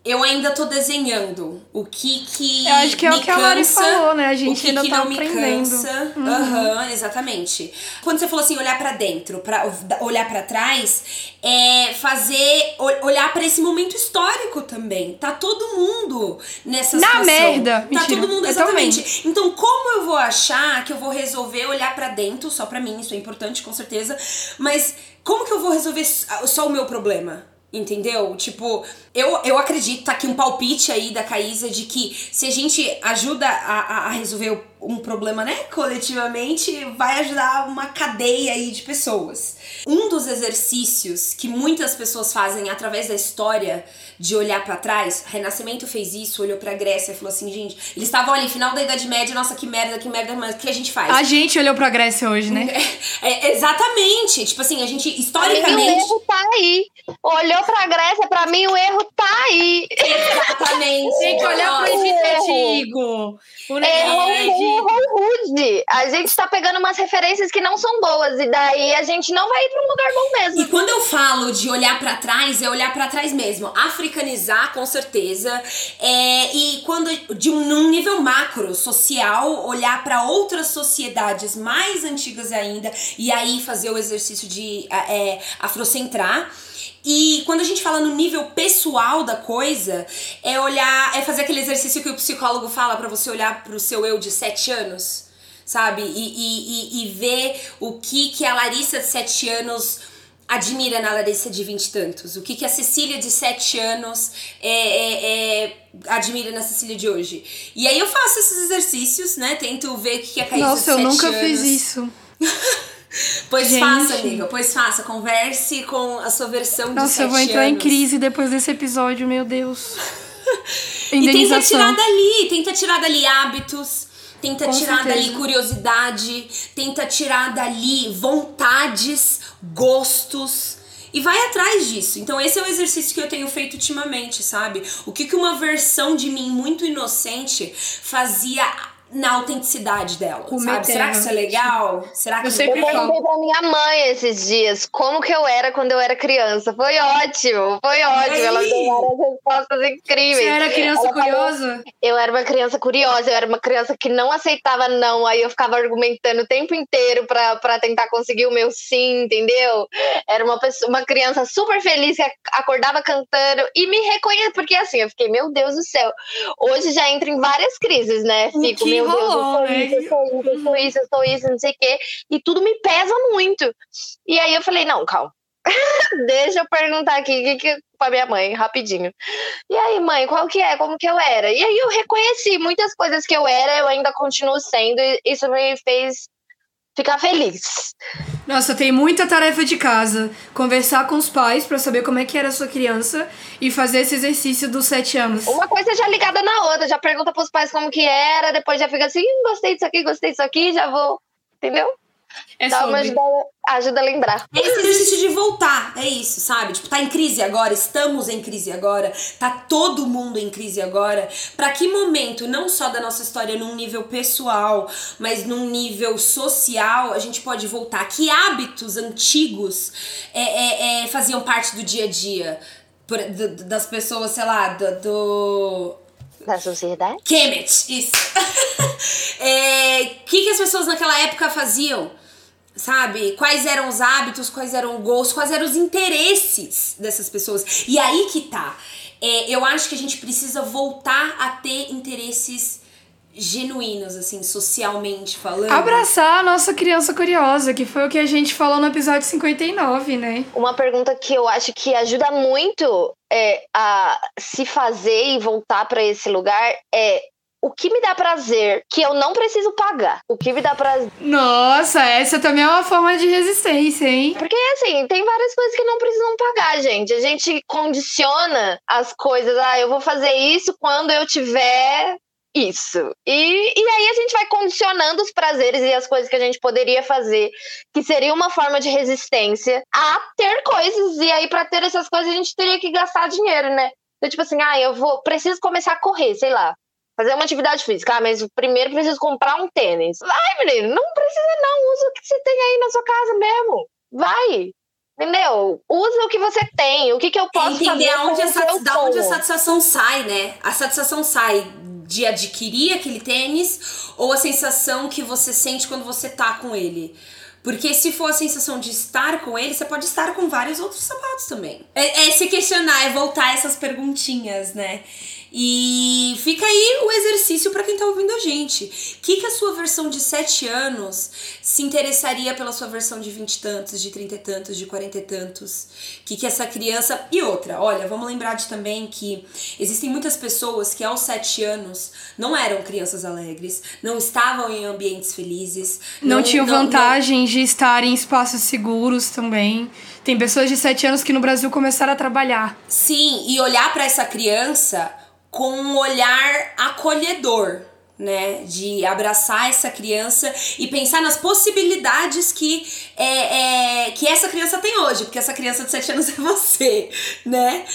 eu ainda tô desenhando o que que eu acho que é o que cansa, a Lari falou, né? A gente o que ainda que tá não aprendendo. me cansa. Uhum. Aham, uhum, exatamente. Quando você falou assim, olhar para dentro, para olhar para trás, é fazer olhar para esse momento histórico também. Tá todo mundo nessa Na situação. merda. Tá Mentira. todo mundo Eu exatamente. Então, como eu vou achar que eu vou resolver olhar para dentro só para mim, isso é importante com certeza, mas como que eu vou resolver só o meu problema? Entendeu? Tipo, eu, eu acredito, tá aqui um palpite aí da Caísa de que se a gente ajuda a, a resolver um problema, né, coletivamente, vai ajudar uma cadeia aí de pessoas. Um dos exercícios que muitas pessoas fazem através da história de olhar para trás, Renascimento fez isso, olhou pra Grécia e falou assim, gente, eles estavam ali, final da Idade Média, nossa, que merda, que merda, mas o que a gente faz? A gente olhou pra Grécia hoje, né? É, [LAUGHS] é, exatamente. Tipo assim, a gente, Pra mim, o historicamente. erro tá aí. Olhou pra Grécia, pra mim o erro tá aí. Exatamente. Tem que olhar pro. Egito antigo. O Erro Egito. rude. A gente tá pegando umas referências que não são boas. E daí a gente não vai ir pra um lugar bom mesmo. E quando eu falo de olhar pra trás, é olhar pra trás mesmo. Africanizar, com certeza. É, e quando de um num nível macro, social, olhar pra outras sociedades mais antigas ainda e aí fazer o exercício de é, afrocentrar. E quando a gente fala no nível pessoal da coisa, é olhar, é fazer aquele exercício que o psicólogo fala pra você olhar pro seu eu de 7 anos, sabe? E, e, e, e ver o que que a Larissa de 7 anos admira na Larissa de 20 e tantos. O que que a Cecília de 7 anos é, é, é, admira na Cecília de hoje. E aí eu faço esses exercícios, né? Tento ver o que que a Caísa de Nossa, eu 7 nunca anos... fiz isso. [LAUGHS] Pois Gente. faça, amiga, pois faça. Converse com a sua versão de Nossa, 7 eu vou entrar em anos. crise depois desse episódio, meu Deus. [LAUGHS] E tenta tirar dali, tenta tirar dali hábitos, tenta Com tirar certeza. dali curiosidade, tenta tirar dali vontades, gostos. E vai atrás disso. Então, esse é o exercício que eu tenho feito ultimamente, sabe? O que, que uma versão de mim muito inocente fazia na autenticidade dela, Comer sabe? Será que isso é legal? Será que Eu sempre Eu falo. perguntei pra minha mãe esses dias como que eu era quando eu era criança. Foi ótimo, foi ótimo. Ela deu várias respostas incríveis. Você era criança Ela falou- curiosa? Eu era uma criança curiosa, eu era uma criança que não aceitava não, aí eu ficava argumentando o tempo inteiro pra, pra tentar conseguir o meu sim, entendeu? Era uma pessoa, uma criança super feliz que ac- acordava cantando e me reconhecia, porque assim, eu fiquei, meu Deus do céu. Hoje já entro em várias crises, né? Fico, meu Deus, eu sou né? isso, eu sou isso, eu sou isso, eu sou isso, não sei o quê. E tudo me pesa muito. E aí eu falei, não, calma. [LAUGHS] Deixa eu perguntar aqui que, que, pra minha mãe, rapidinho. E aí, mãe, qual que é? Como que eu era? E aí eu reconheci muitas coisas que eu era, eu ainda continuo sendo, e isso me fez ficar feliz. Nossa, tem muita tarefa de casa. Conversar com os pais pra saber como é que era a sua criança e fazer esse exercício dos sete anos. Uma coisa já ligada na outra, já pergunta pros pais como que era, depois já fica assim, "Hum, gostei disso aqui, gostei disso aqui, já vou. Entendeu? É Dá sobre. ajuda, ajuda a lembrar. É esse exercício de voltar, é isso, sabe? Tipo, tá em crise agora, estamos em crise agora, tá todo mundo em crise agora. Pra que momento, não só da nossa história num nível pessoal, mas num nível social, a gente pode voltar? Que hábitos antigos é, é, é, faziam parte do dia a dia? Por- do- das pessoas, sei lá, do- do Da sociedade? Kemet, isso. [LAUGHS] É, O que, que as pessoas naquela época faziam? Sabe? Quais eram os hábitos, quais eram os gostos, quais eram os interesses dessas pessoas. E aí que tá. É, eu acho que a gente precisa voltar a ter interesses genuínos, assim, socialmente falando. Abraçar a nossa criança curiosa, que foi o que a gente falou no episódio 59, né? Uma pergunta que eu acho que ajuda muito é, a se fazer e voltar para esse lugar é o que me dá prazer que eu não preciso pagar. O que me dá prazer. Nossa, essa também é uma forma de resistência, hein? Porque, assim, tem várias coisas que não precisam pagar, gente. A gente condiciona as coisas. Ah, eu vou fazer isso quando eu tiver isso. E, e aí a gente vai condicionando os prazeres e as coisas que a gente poderia fazer, que seria uma forma de resistência, a ter coisas. E aí, para ter essas coisas, a gente teria que gastar dinheiro, né? Então, tipo assim, ah, eu vou, preciso começar a correr, sei lá. Fazer uma atividade física. Ah, mas primeiro preciso comprar um tênis. Vai, menino, não precisa não. Usa o que você tem aí na sua casa mesmo. Vai. Entendeu? Usa o que você tem. O que, que eu posso entender fazer aonde a da onde a satisfação sai, né? A satisfação sai de adquirir aquele tênis ou a sensação que você sente quando você tá com ele. Porque se for a sensação de estar com ele, você pode estar com vários outros sapatos também. É, é se questionar, é voltar essas perguntinhas, né? E fica aí o exercício pra quem tá ouvindo a gente. O que, que a sua versão de 7 anos se interessaria pela sua versão de 20 e tantos, de 30 e tantos, de 40 e tantos? O que, que essa criança. E outra, olha, vamos lembrar de também que existem muitas pessoas que aos 7 anos não eram crianças alegres, não estavam em ambientes felizes, Não, tinham não- vantagem de estar em espaços seguros também. Tem pessoas de 7 anos que no Brasil começaram a trabalhar. Sim, e olhar pra essa criança com um olhar acolhedor, né? De abraçar essa criança e pensar nas possibilidades que, é, é, que essa criança tem hoje, porque essa criança de 7 anos [LAUGHS] é você, né?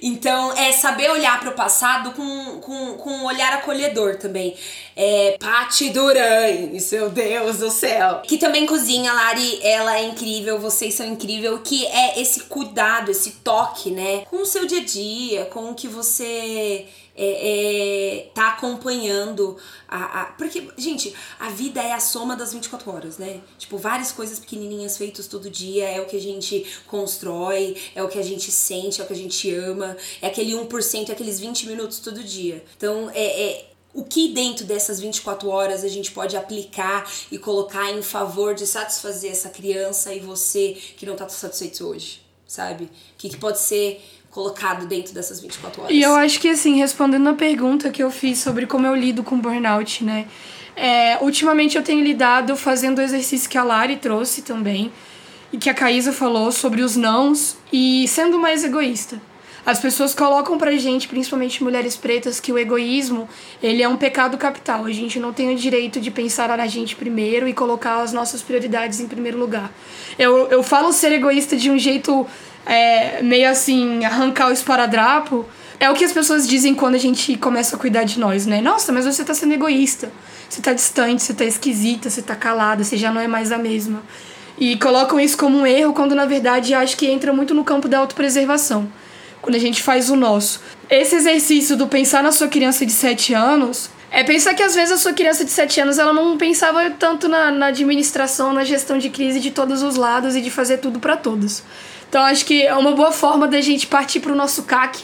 Então, é saber olhar para o passado com, com, com um olhar acolhedor também. É, Pati Duran, meu Deus do céu. Que também cozinha, Lari, ela é incrível, vocês são incrível, que é esse cuidado, esse toque, né? Com o seu dia a dia, com o que você é, é, tá acompanhando. A, a- porque, gente, a vida é a soma das 24 horas, né? Tipo, várias coisas pequenininhas feitas todo dia é o que a gente constrói, é o que a gente sente, é o que a gente ama, é aquele 1%, é aqueles 20 minutos todo dia. Então, é, é o que dentro dessas 24 horas a gente pode aplicar e colocar em favor de satisfazer essa criança e você que não tá satisfeito hoje, sabe? O que, que pode ser colocado dentro dessas 24 horas? E eu acho que, assim, respondendo a pergunta que eu fiz sobre como eu lido com burnout, né? É, ultimamente eu tenho lidado fazendo o exercício que a Lari trouxe também, e que a Caísa falou sobre os nãos, e sendo mais egoísta. As pessoas colocam pra gente, principalmente mulheres pretas, que o egoísmo, ele é um pecado capital. A gente não tem o direito de pensar na gente primeiro e colocar as nossas prioridades em primeiro lugar. Eu, eu falo ser egoísta de um jeito é, meio assim, arrancar o esparadrapo, É o que as pessoas dizem quando a gente começa a cuidar de nós, né? Nossa, mas você tá sendo egoísta. Você tá distante, você tá esquisita, você tá calada, você já não é mais a mesma. E colocam isso como um erro, quando na verdade acho que entra muito no campo da autopreservação. Quando a gente faz o nosso. Esse exercício do pensar na sua criança de 7 anos é pensar que às vezes a sua criança de 7 anos ela não pensava tanto na, na administração, na gestão de crise de todos os lados e de fazer tudo para todos. Então acho que é uma boa forma da gente partir para o nosso CAC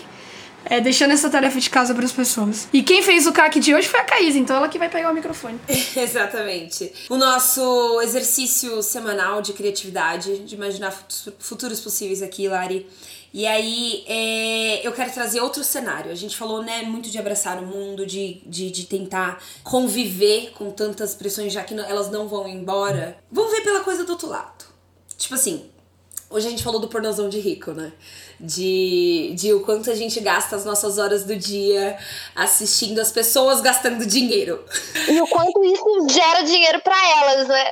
é, deixando essa tarefa de casa para as pessoas. E quem fez o CAC de hoje foi a Caís, então ela que vai pegar o microfone. [LAUGHS] Exatamente. O nosso exercício semanal de criatividade, de imaginar futuros possíveis aqui, Lari. E aí, é, eu quero trazer outro cenário. A gente falou, né, muito de abraçar o mundo, de, de, de tentar conviver com tantas pressões, já que não, elas não vão embora. Vamos ver pela coisa do outro lado. Tipo assim, hoje a gente falou do pornozão de rico, né? de, de o quanto a gente gasta as nossas horas do dia assistindo as pessoas gastando dinheiro. E o quanto isso gera dinheiro para elas, né?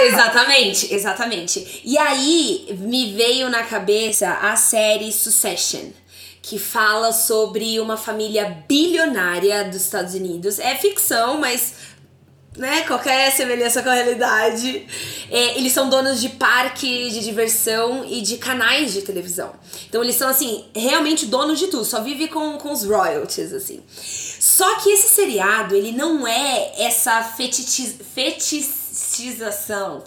exatamente, exatamente. E aí me veio na cabeça a série Succession que fala sobre uma família bilionária dos Estados Unidos. É ficção, mas né, qualquer semelhança com a realidade. É, eles são donos de parque de diversão e de canais de televisão. Então eles são, assim, realmente donos de tudo, só vive com, com os royalties, assim. Só que esse seriado, ele não é essa fetichiz, fetichização.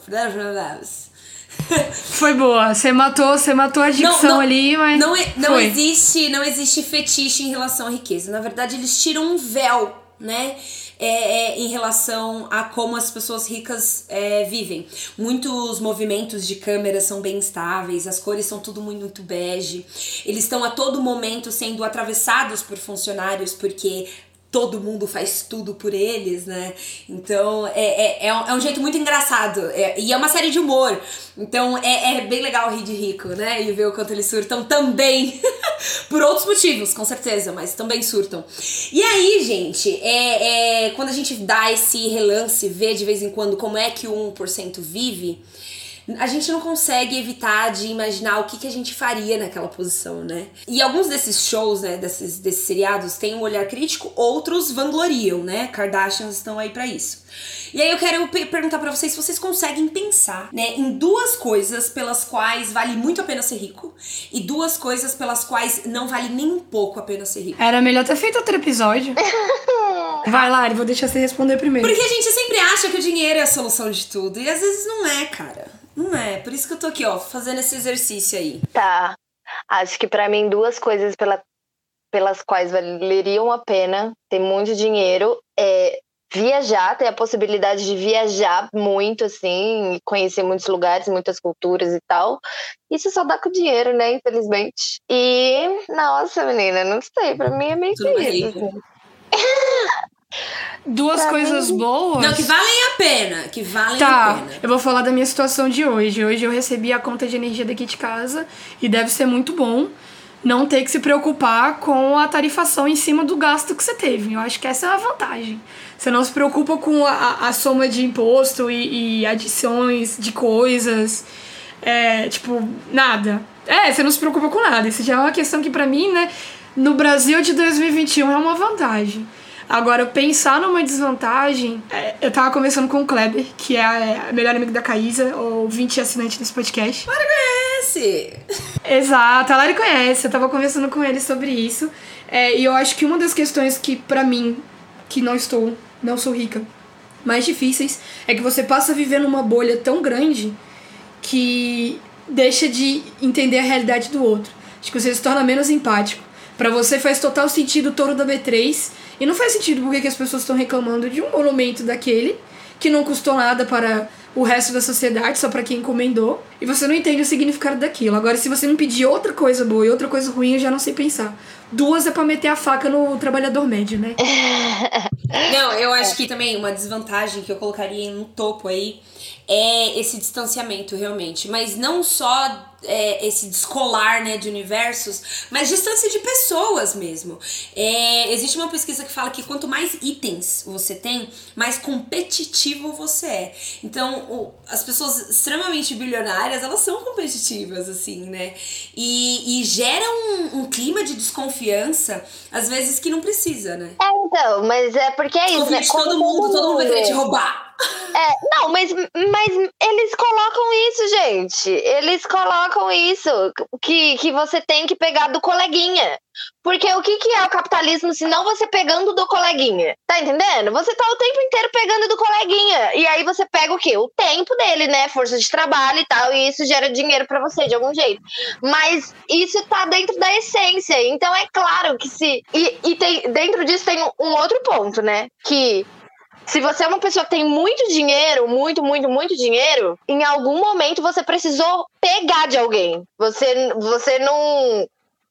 [LAUGHS] Foi boa. Você matou, você matou a dicção não, não, ali, mas. Não, é, não existe, não existe fetiche em relação à riqueza. Na verdade, eles tiram um véu, né? É, é, em relação a como as pessoas ricas é, vivem. Muitos movimentos de câmera são bem estáveis, as cores são tudo muito, muito bege. Eles estão a todo momento sendo atravessados por funcionários porque todo mundo faz tudo por eles, né? Então é, é, é, um, é um jeito muito engraçado. É, e é uma série de humor. Então é, é bem legal rir de rico, né? E ver o quanto eles surtam também. [LAUGHS] por outros motivos, com certeza, mas também surtam. E aí, gente, é, é, quando a gente dá esse relance, vê de vez em quando como é que o 1% vive a gente não consegue evitar de imaginar o que, que a gente faria naquela posição, né? E alguns desses shows, né, desses, desses seriados, têm um olhar crítico, outros vangloriam, né? Kardashians estão aí para isso. E aí eu quero perguntar para vocês se vocês conseguem pensar, né, em duas coisas pelas quais vale muito a pena ser rico e duas coisas pelas quais não vale nem um pouco a pena ser rico. Era melhor ter feito outro episódio. [LAUGHS] Vai, Lari, vou deixar você responder primeiro. Porque a gente sempre acha que o dinheiro é a solução de tudo e às vezes não é, cara. Não é, por isso que eu tô aqui, ó, fazendo esse exercício aí. Tá. Acho que para mim duas coisas pela, pelas quais valeriam a pena ter muito dinheiro é viajar, ter a possibilidade de viajar muito, assim, conhecer muitos lugares, muitas culturas e tal. Isso só dá com dinheiro, né, infelizmente. E, nossa, menina, não sei, pra mim é meio que isso. [LAUGHS] Duas pra coisas mim... boas. Não, que valem a pena. Que valem tá, a pena. Eu vou falar da minha situação de hoje. Hoje eu recebi a conta de energia daqui de casa e deve ser muito bom não ter que se preocupar com a tarifação em cima do gasto que você teve. Eu acho que essa é uma vantagem. Você não se preocupa com a, a soma de imposto e, e adições de coisas. É, tipo, nada. É, você não se preocupa com nada. Isso já é uma questão que, para mim, né, no Brasil de 2021 é uma vantagem. Agora, pensar numa desvantagem, é, eu tava conversando com o Kleber, que é a, melhor amigo da Caísa, ou 20 assinante desse podcast. Lari conhece! Exato, a Lari conhece, eu tava conversando com ele sobre isso. É, e eu acho que uma das questões que, para mim, que não estou, não sou rica, mais difíceis, é que você passa a viver numa bolha tão grande que deixa de entender a realidade do outro. Acho que você se torna menos empático. Para você faz total sentido o touro da B3 e não faz sentido porque as pessoas estão reclamando de um monumento daquele que não custou nada para o resto da sociedade, só para quem encomendou, e você não entende o significado daquilo. Agora, se você me pedir outra coisa boa e outra coisa ruim, eu já não sei pensar. Duas é pra meter a faca no trabalhador médio, né? [LAUGHS] não, eu acho que também uma desvantagem que eu colocaria no topo aí é esse distanciamento realmente. Mas não só é, esse descolar né, de universos, mas distância de pessoas mesmo. É, existe uma pesquisa que fala que quanto mais itens você tem, mais competitivo você é. Então, o, as pessoas extremamente bilionárias, elas são competitivas, assim, né? E, e gera um, um clima de desconfiança, às vezes, que não precisa, né? É, então, mas é porque é isso, né? de todo mundo, todo mundo vai querer te roubar. É, não, mas, mas eles colocam isso, gente. Eles colocam isso, que, que você tem que pegar do coleguinha. Porque o que, que é o capitalismo se não você pegando do coleguinha? Tá entendendo? Você tá o tempo inteiro pegando do coleguinha. E aí você pega o quê? O tempo dele, né? Força de trabalho e tal. E isso gera dinheiro para você de algum jeito. Mas isso tá dentro da essência. Então é claro que se. E, e tem, dentro disso tem um outro ponto, né? Que se você é uma pessoa que tem muito dinheiro, muito, muito, muito dinheiro, em algum momento você precisou pegar de alguém. Você, você não,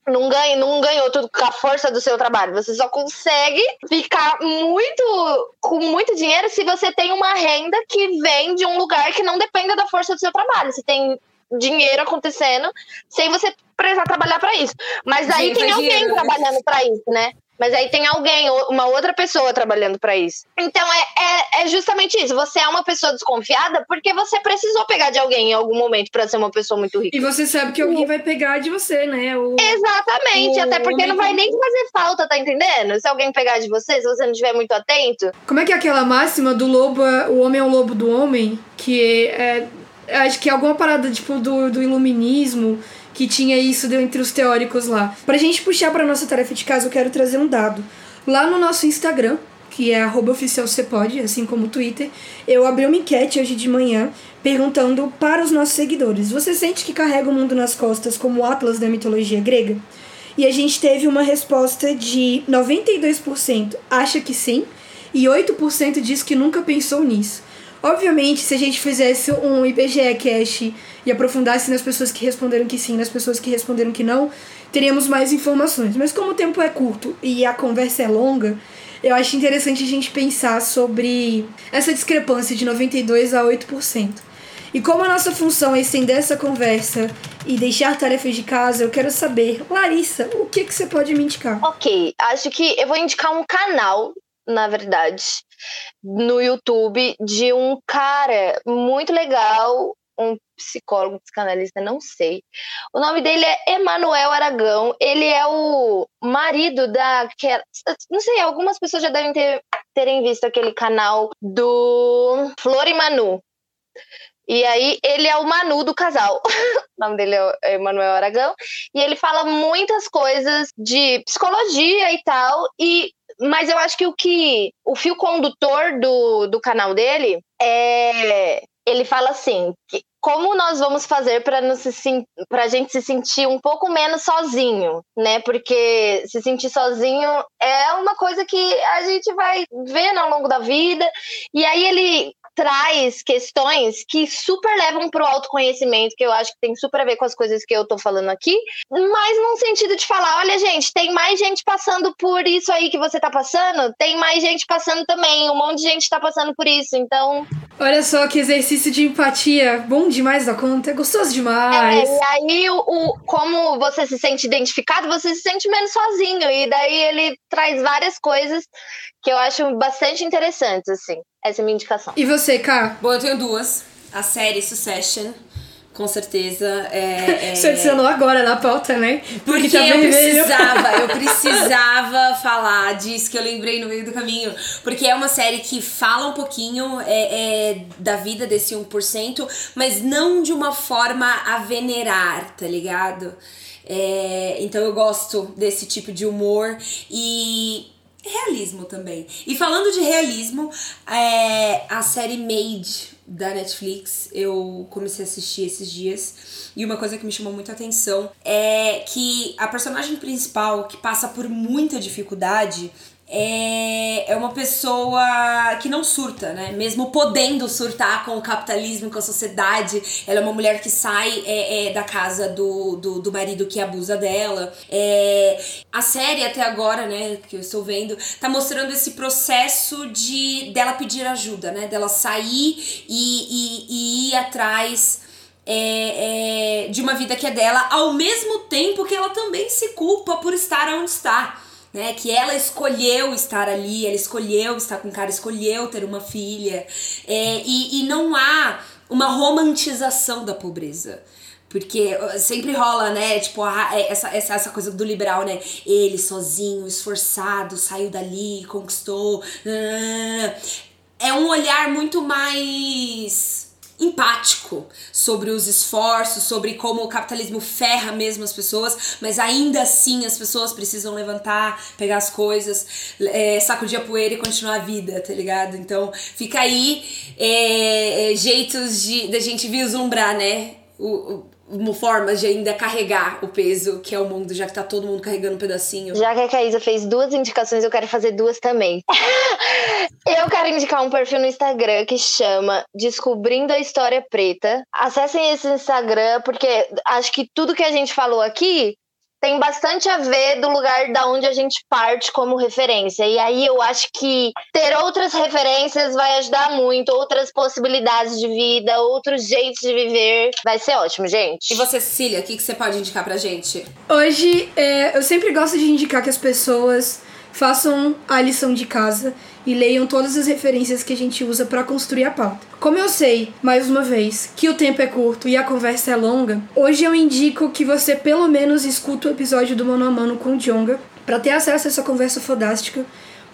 não, ganha, não ganhou tudo com a força do seu trabalho. Você só consegue ficar muito com muito dinheiro se você tem uma renda que vem de um lugar que não dependa da força do seu trabalho. Você tem dinheiro acontecendo sem você precisar trabalhar para isso. Mas aí tem alguém dinheiro. Né? trabalhando para isso, né? Mas aí tem alguém, uma outra pessoa trabalhando para isso. Então é, é, é, justamente isso. Você é uma pessoa desconfiada porque você precisou pegar de alguém em algum momento para ser uma pessoa muito rica. E você sabe que alguém vai pegar de você, né? O, Exatamente. O até porque não vai nem fazer falta, tá entendendo? Se alguém pegar de você, se você não estiver muito atento. Como é que é aquela máxima do lobo, é, o homem é o lobo do homem? Que é. Acho que é alguma parada tipo do, do iluminismo que tinha isso entre os teóricos lá. Pra gente puxar pra nossa tarefa de casa, eu quero trazer um dado. Lá no nosso Instagram, que é oficialcepod, assim como o Twitter, eu abri uma enquete hoje de manhã perguntando para os nossos seguidores: você sente que carrega o mundo nas costas como o Atlas da mitologia grega? E a gente teve uma resposta de 92% acha que sim e 8% diz que nunca pensou nisso. Obviamente, se a gente fizesse um IBGE Cash e aprofundasse nas pessoas que responderam que sim, nas pessoas que responderam que não, teríamos mais informações. Mas como o tempo é curto e a conversa é longa, eu acho interessante a gente pensar sobre essa discrepância de 92 a 8%. E como a nossa função é estender essa conversa e deixar tarefas de casa, eu quero saber, Larissa, o que, que você pode me indicar? Ok, acho que eu vou indicar um canal na verdade, no YouTube de um cara muito legal, um psicólogo, psicanalista, não sei. O nome dele é Emanuel Aragão. Ele é o marido da. Não sei, algumas pessoas já devem ter, terem visto aquele canal do Flor e Manu. E aí, ele é o Manu do casal. [LAUGHS] o nome dele é Emanuel Aragão. E ele fala muitas coisas de psicologia e tal. E mas eu acho que o que o fio condutor do, do canal dele é ele fala assim, que, como nós vamos fazer para a gente se sentir um pouco menos sozinho, né? Porque se sentir sozinho é uma coisa que a gente vai vendo ao longo da vida. E aí ele traz questões que super levam pro autoconhecimento, que eu acho que tem super a ver com as coisas que eu tô falando aqui, mas num sentido de falar, olha, gente, tem mais gente passando por isso aí que você tá passando, tem mais gente passando também, um monte de gente tá passando por isso, então. Olha só que exercício de empatia, bom demais da conta, é gostoso demais. É, e aí, o, o, como você se sente identificado, você se sente menos sozinho, e daí ele traz várias coisas que eu acho bastante interessantes, assim. Essa é a minha indicação. E você, Ká? Bom, eu tenho duas. A série Succession, com certeza. É, é... Você adicionou agora na pauta, né? Porque, Porque eu precisava, eu [LAUGHS] precisava falar disso que eu lembrei no meio do caminho. Porque é uma série que fala um pouquinho é, é, da vida desse 1%, mas não de uma forma a venerar, tá ligado? É, então eu gosto desse tipo de humor e realismo também. E falando de realismo, é, a série Made da Netflix eu comecei a assistir esses dias. E uma coisa que me chamou muita atenção é que a personagem principal, que passa por muita dificuldade, é, é uma pessoa que não surta, né? Mesmo podendo surtar com o capitalismo, com a sociedade. Ela é uma mulher que sai é, é, da casa do, do, do, marido que abusa dela. É, a série, até agora, né, que eu estou vendo, tá mostrando esse processo de dela pedir ajuda, né? Dela sair e, e, e ir atrás é, é, de uma vida que é dela, ao mesmo tempo que ela também se culpa por estar onde está. Né, que ela escolheu estar ali, ela escolheu estar com o cara, escolheu ter uma filha. É, e, e não há uma romantização da pobreza. Porque sempre rola, né? Tipo, essa, essa, essa coisa do liberal, né? Ele sozinho, esforçado, saiu dali, conquistou. É um olhar muito mais empático sobre os esforços, sobre como o capitalismo ferra mesmo as pessoas, mas ainda assim as pessoas precisam levantar, pegar as coisas, é, sacudir a poeira e continuar a vida, tá ligado? Então fica aí é, é, jeitos de da gente vislumbrar, né? O, uma forma de ainda carregar o peso que é o mundo, já que tá todo mundo carregando um pedacinho. Já que a Caísa fez duas indicações, eu quero fazer duas também. [LAUGHS] eu quero indicar um perfil no Instagram que chama Descobrindo a História Preta. Acessem esse Instagram, porque acho que tudo que a gente falou aqui tem bastante a ver do lugar da onde a gente parte como referência. E aí eu acho que ter outras referências vai ajudar muito, outras possibilidades de vida, outros jeitos de viver. Vai ser ótimo, gente. E você, Cecília, o que, que você pode indicar pra gente? Hoje, é, eu sempre gosto de indicar que as pessoas façam a lição de casa e leiam todas as referências que a gente usa para construir a pauta. Como eu sei, mais uma vez, que o tempo é curto e a conversa é longa, hoje eu indico que você pelo menos escuta o episódio do Mano a Mano com o Jonga para ter acesso a essa conversa fodástica.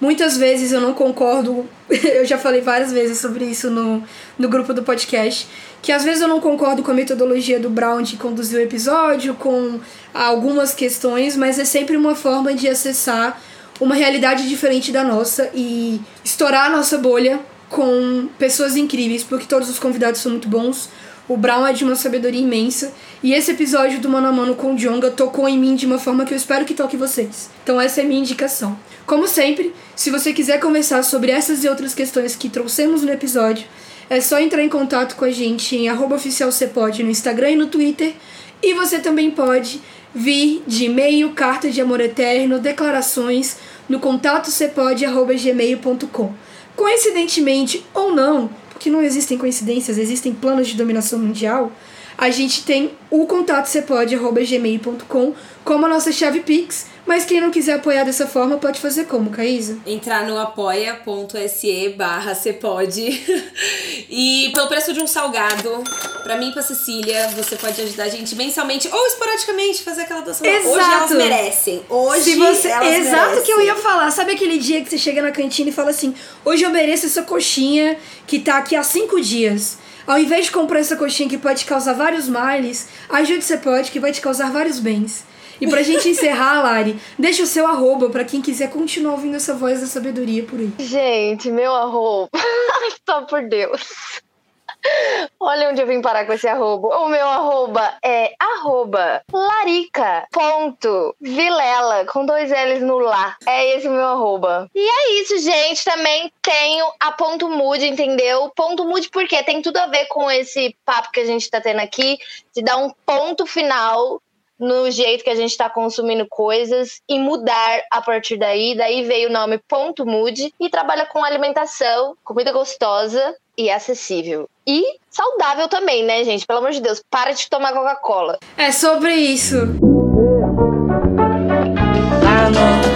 Muitas vezes eu não concordo, [LAUGHS] eu já falei várias vezes sobre isso no, no grupo do podcast, que às vezes eu não concordo com a metodologia do Brown de conduzir o episódio, com algumas questões, mas é sempre uma forma de acessar uma realidade diferente da nossa e estourar a nossa bolha com pessoas incríveis, porque todos os convidados são muito bons. O Brown é de uma sabedoria imensa. E esse episódio do Mano a Mano com o Jonga tocou em mim de uma forma que eu espero que toque vocês. Então essa é a minha indicação. Como sempre, se você quiser conversar sobre essas e outras questões que trouxemos no episódio, é só entrar em contato com a gente em oficialcepod no Instagram e no Twitter. E você também pode vir de e-mail, carta de amor eterno, declarações no contato cepode@gmail.com. Coincidentemente ou não, porque não existem coincidências, existem planos de dominação mundial, a gente tem o contato cepode@gmail.com como a nossa chave Pix mas quem não quiser apoiar dessa forma pode fazer como, Caísa? Entrar no apoia.se barra pode. [LAUGHS] e pelo preço de um salgado, pra mim e pra Cecília, você pode ajudar a gente mensalmente ou esporadicamente fazer aquela doação. Exato. Hoje elas merecem. Hoje você, elas Exato merecem. que eu ia falar. Sabe aquele dia que você chega na cantina e fala assim: hoje eu mereço essa coxinha que tá aqui há cinco dias. Ao invés de comprar essa coxinha que pode te causar vários males, ajude você pode que vai te causar vários bens. E pra gente encerrar, Lari, deixa o seu arroba pra quem quiser continuar ouvindo essa voz da sabedoria por aí. Gente, meu arroba. [LAUGHS] Só por Deus. Olha onde eu vim parar com esse arroba. O meu arroba é arroba larica ponto vilela com dois L's no lá. É esse o meu arroba. E é isso, gente. Também tenho a ponto mood, entendeu? Ponto mood porque tem tudo a ver com esse papo que a gente tá tendo aqui de dar um ponto final no jeito que a gente está consumindo coisas e mudar a partir daí. Daí veio o nome Ponto Mude e trabalha com alimentação, comida gostosa e acessível. E saudável também, né, gente? Pelo amor de Deus, para de tomar Coca-Cola. É sobre isso. Ah, não.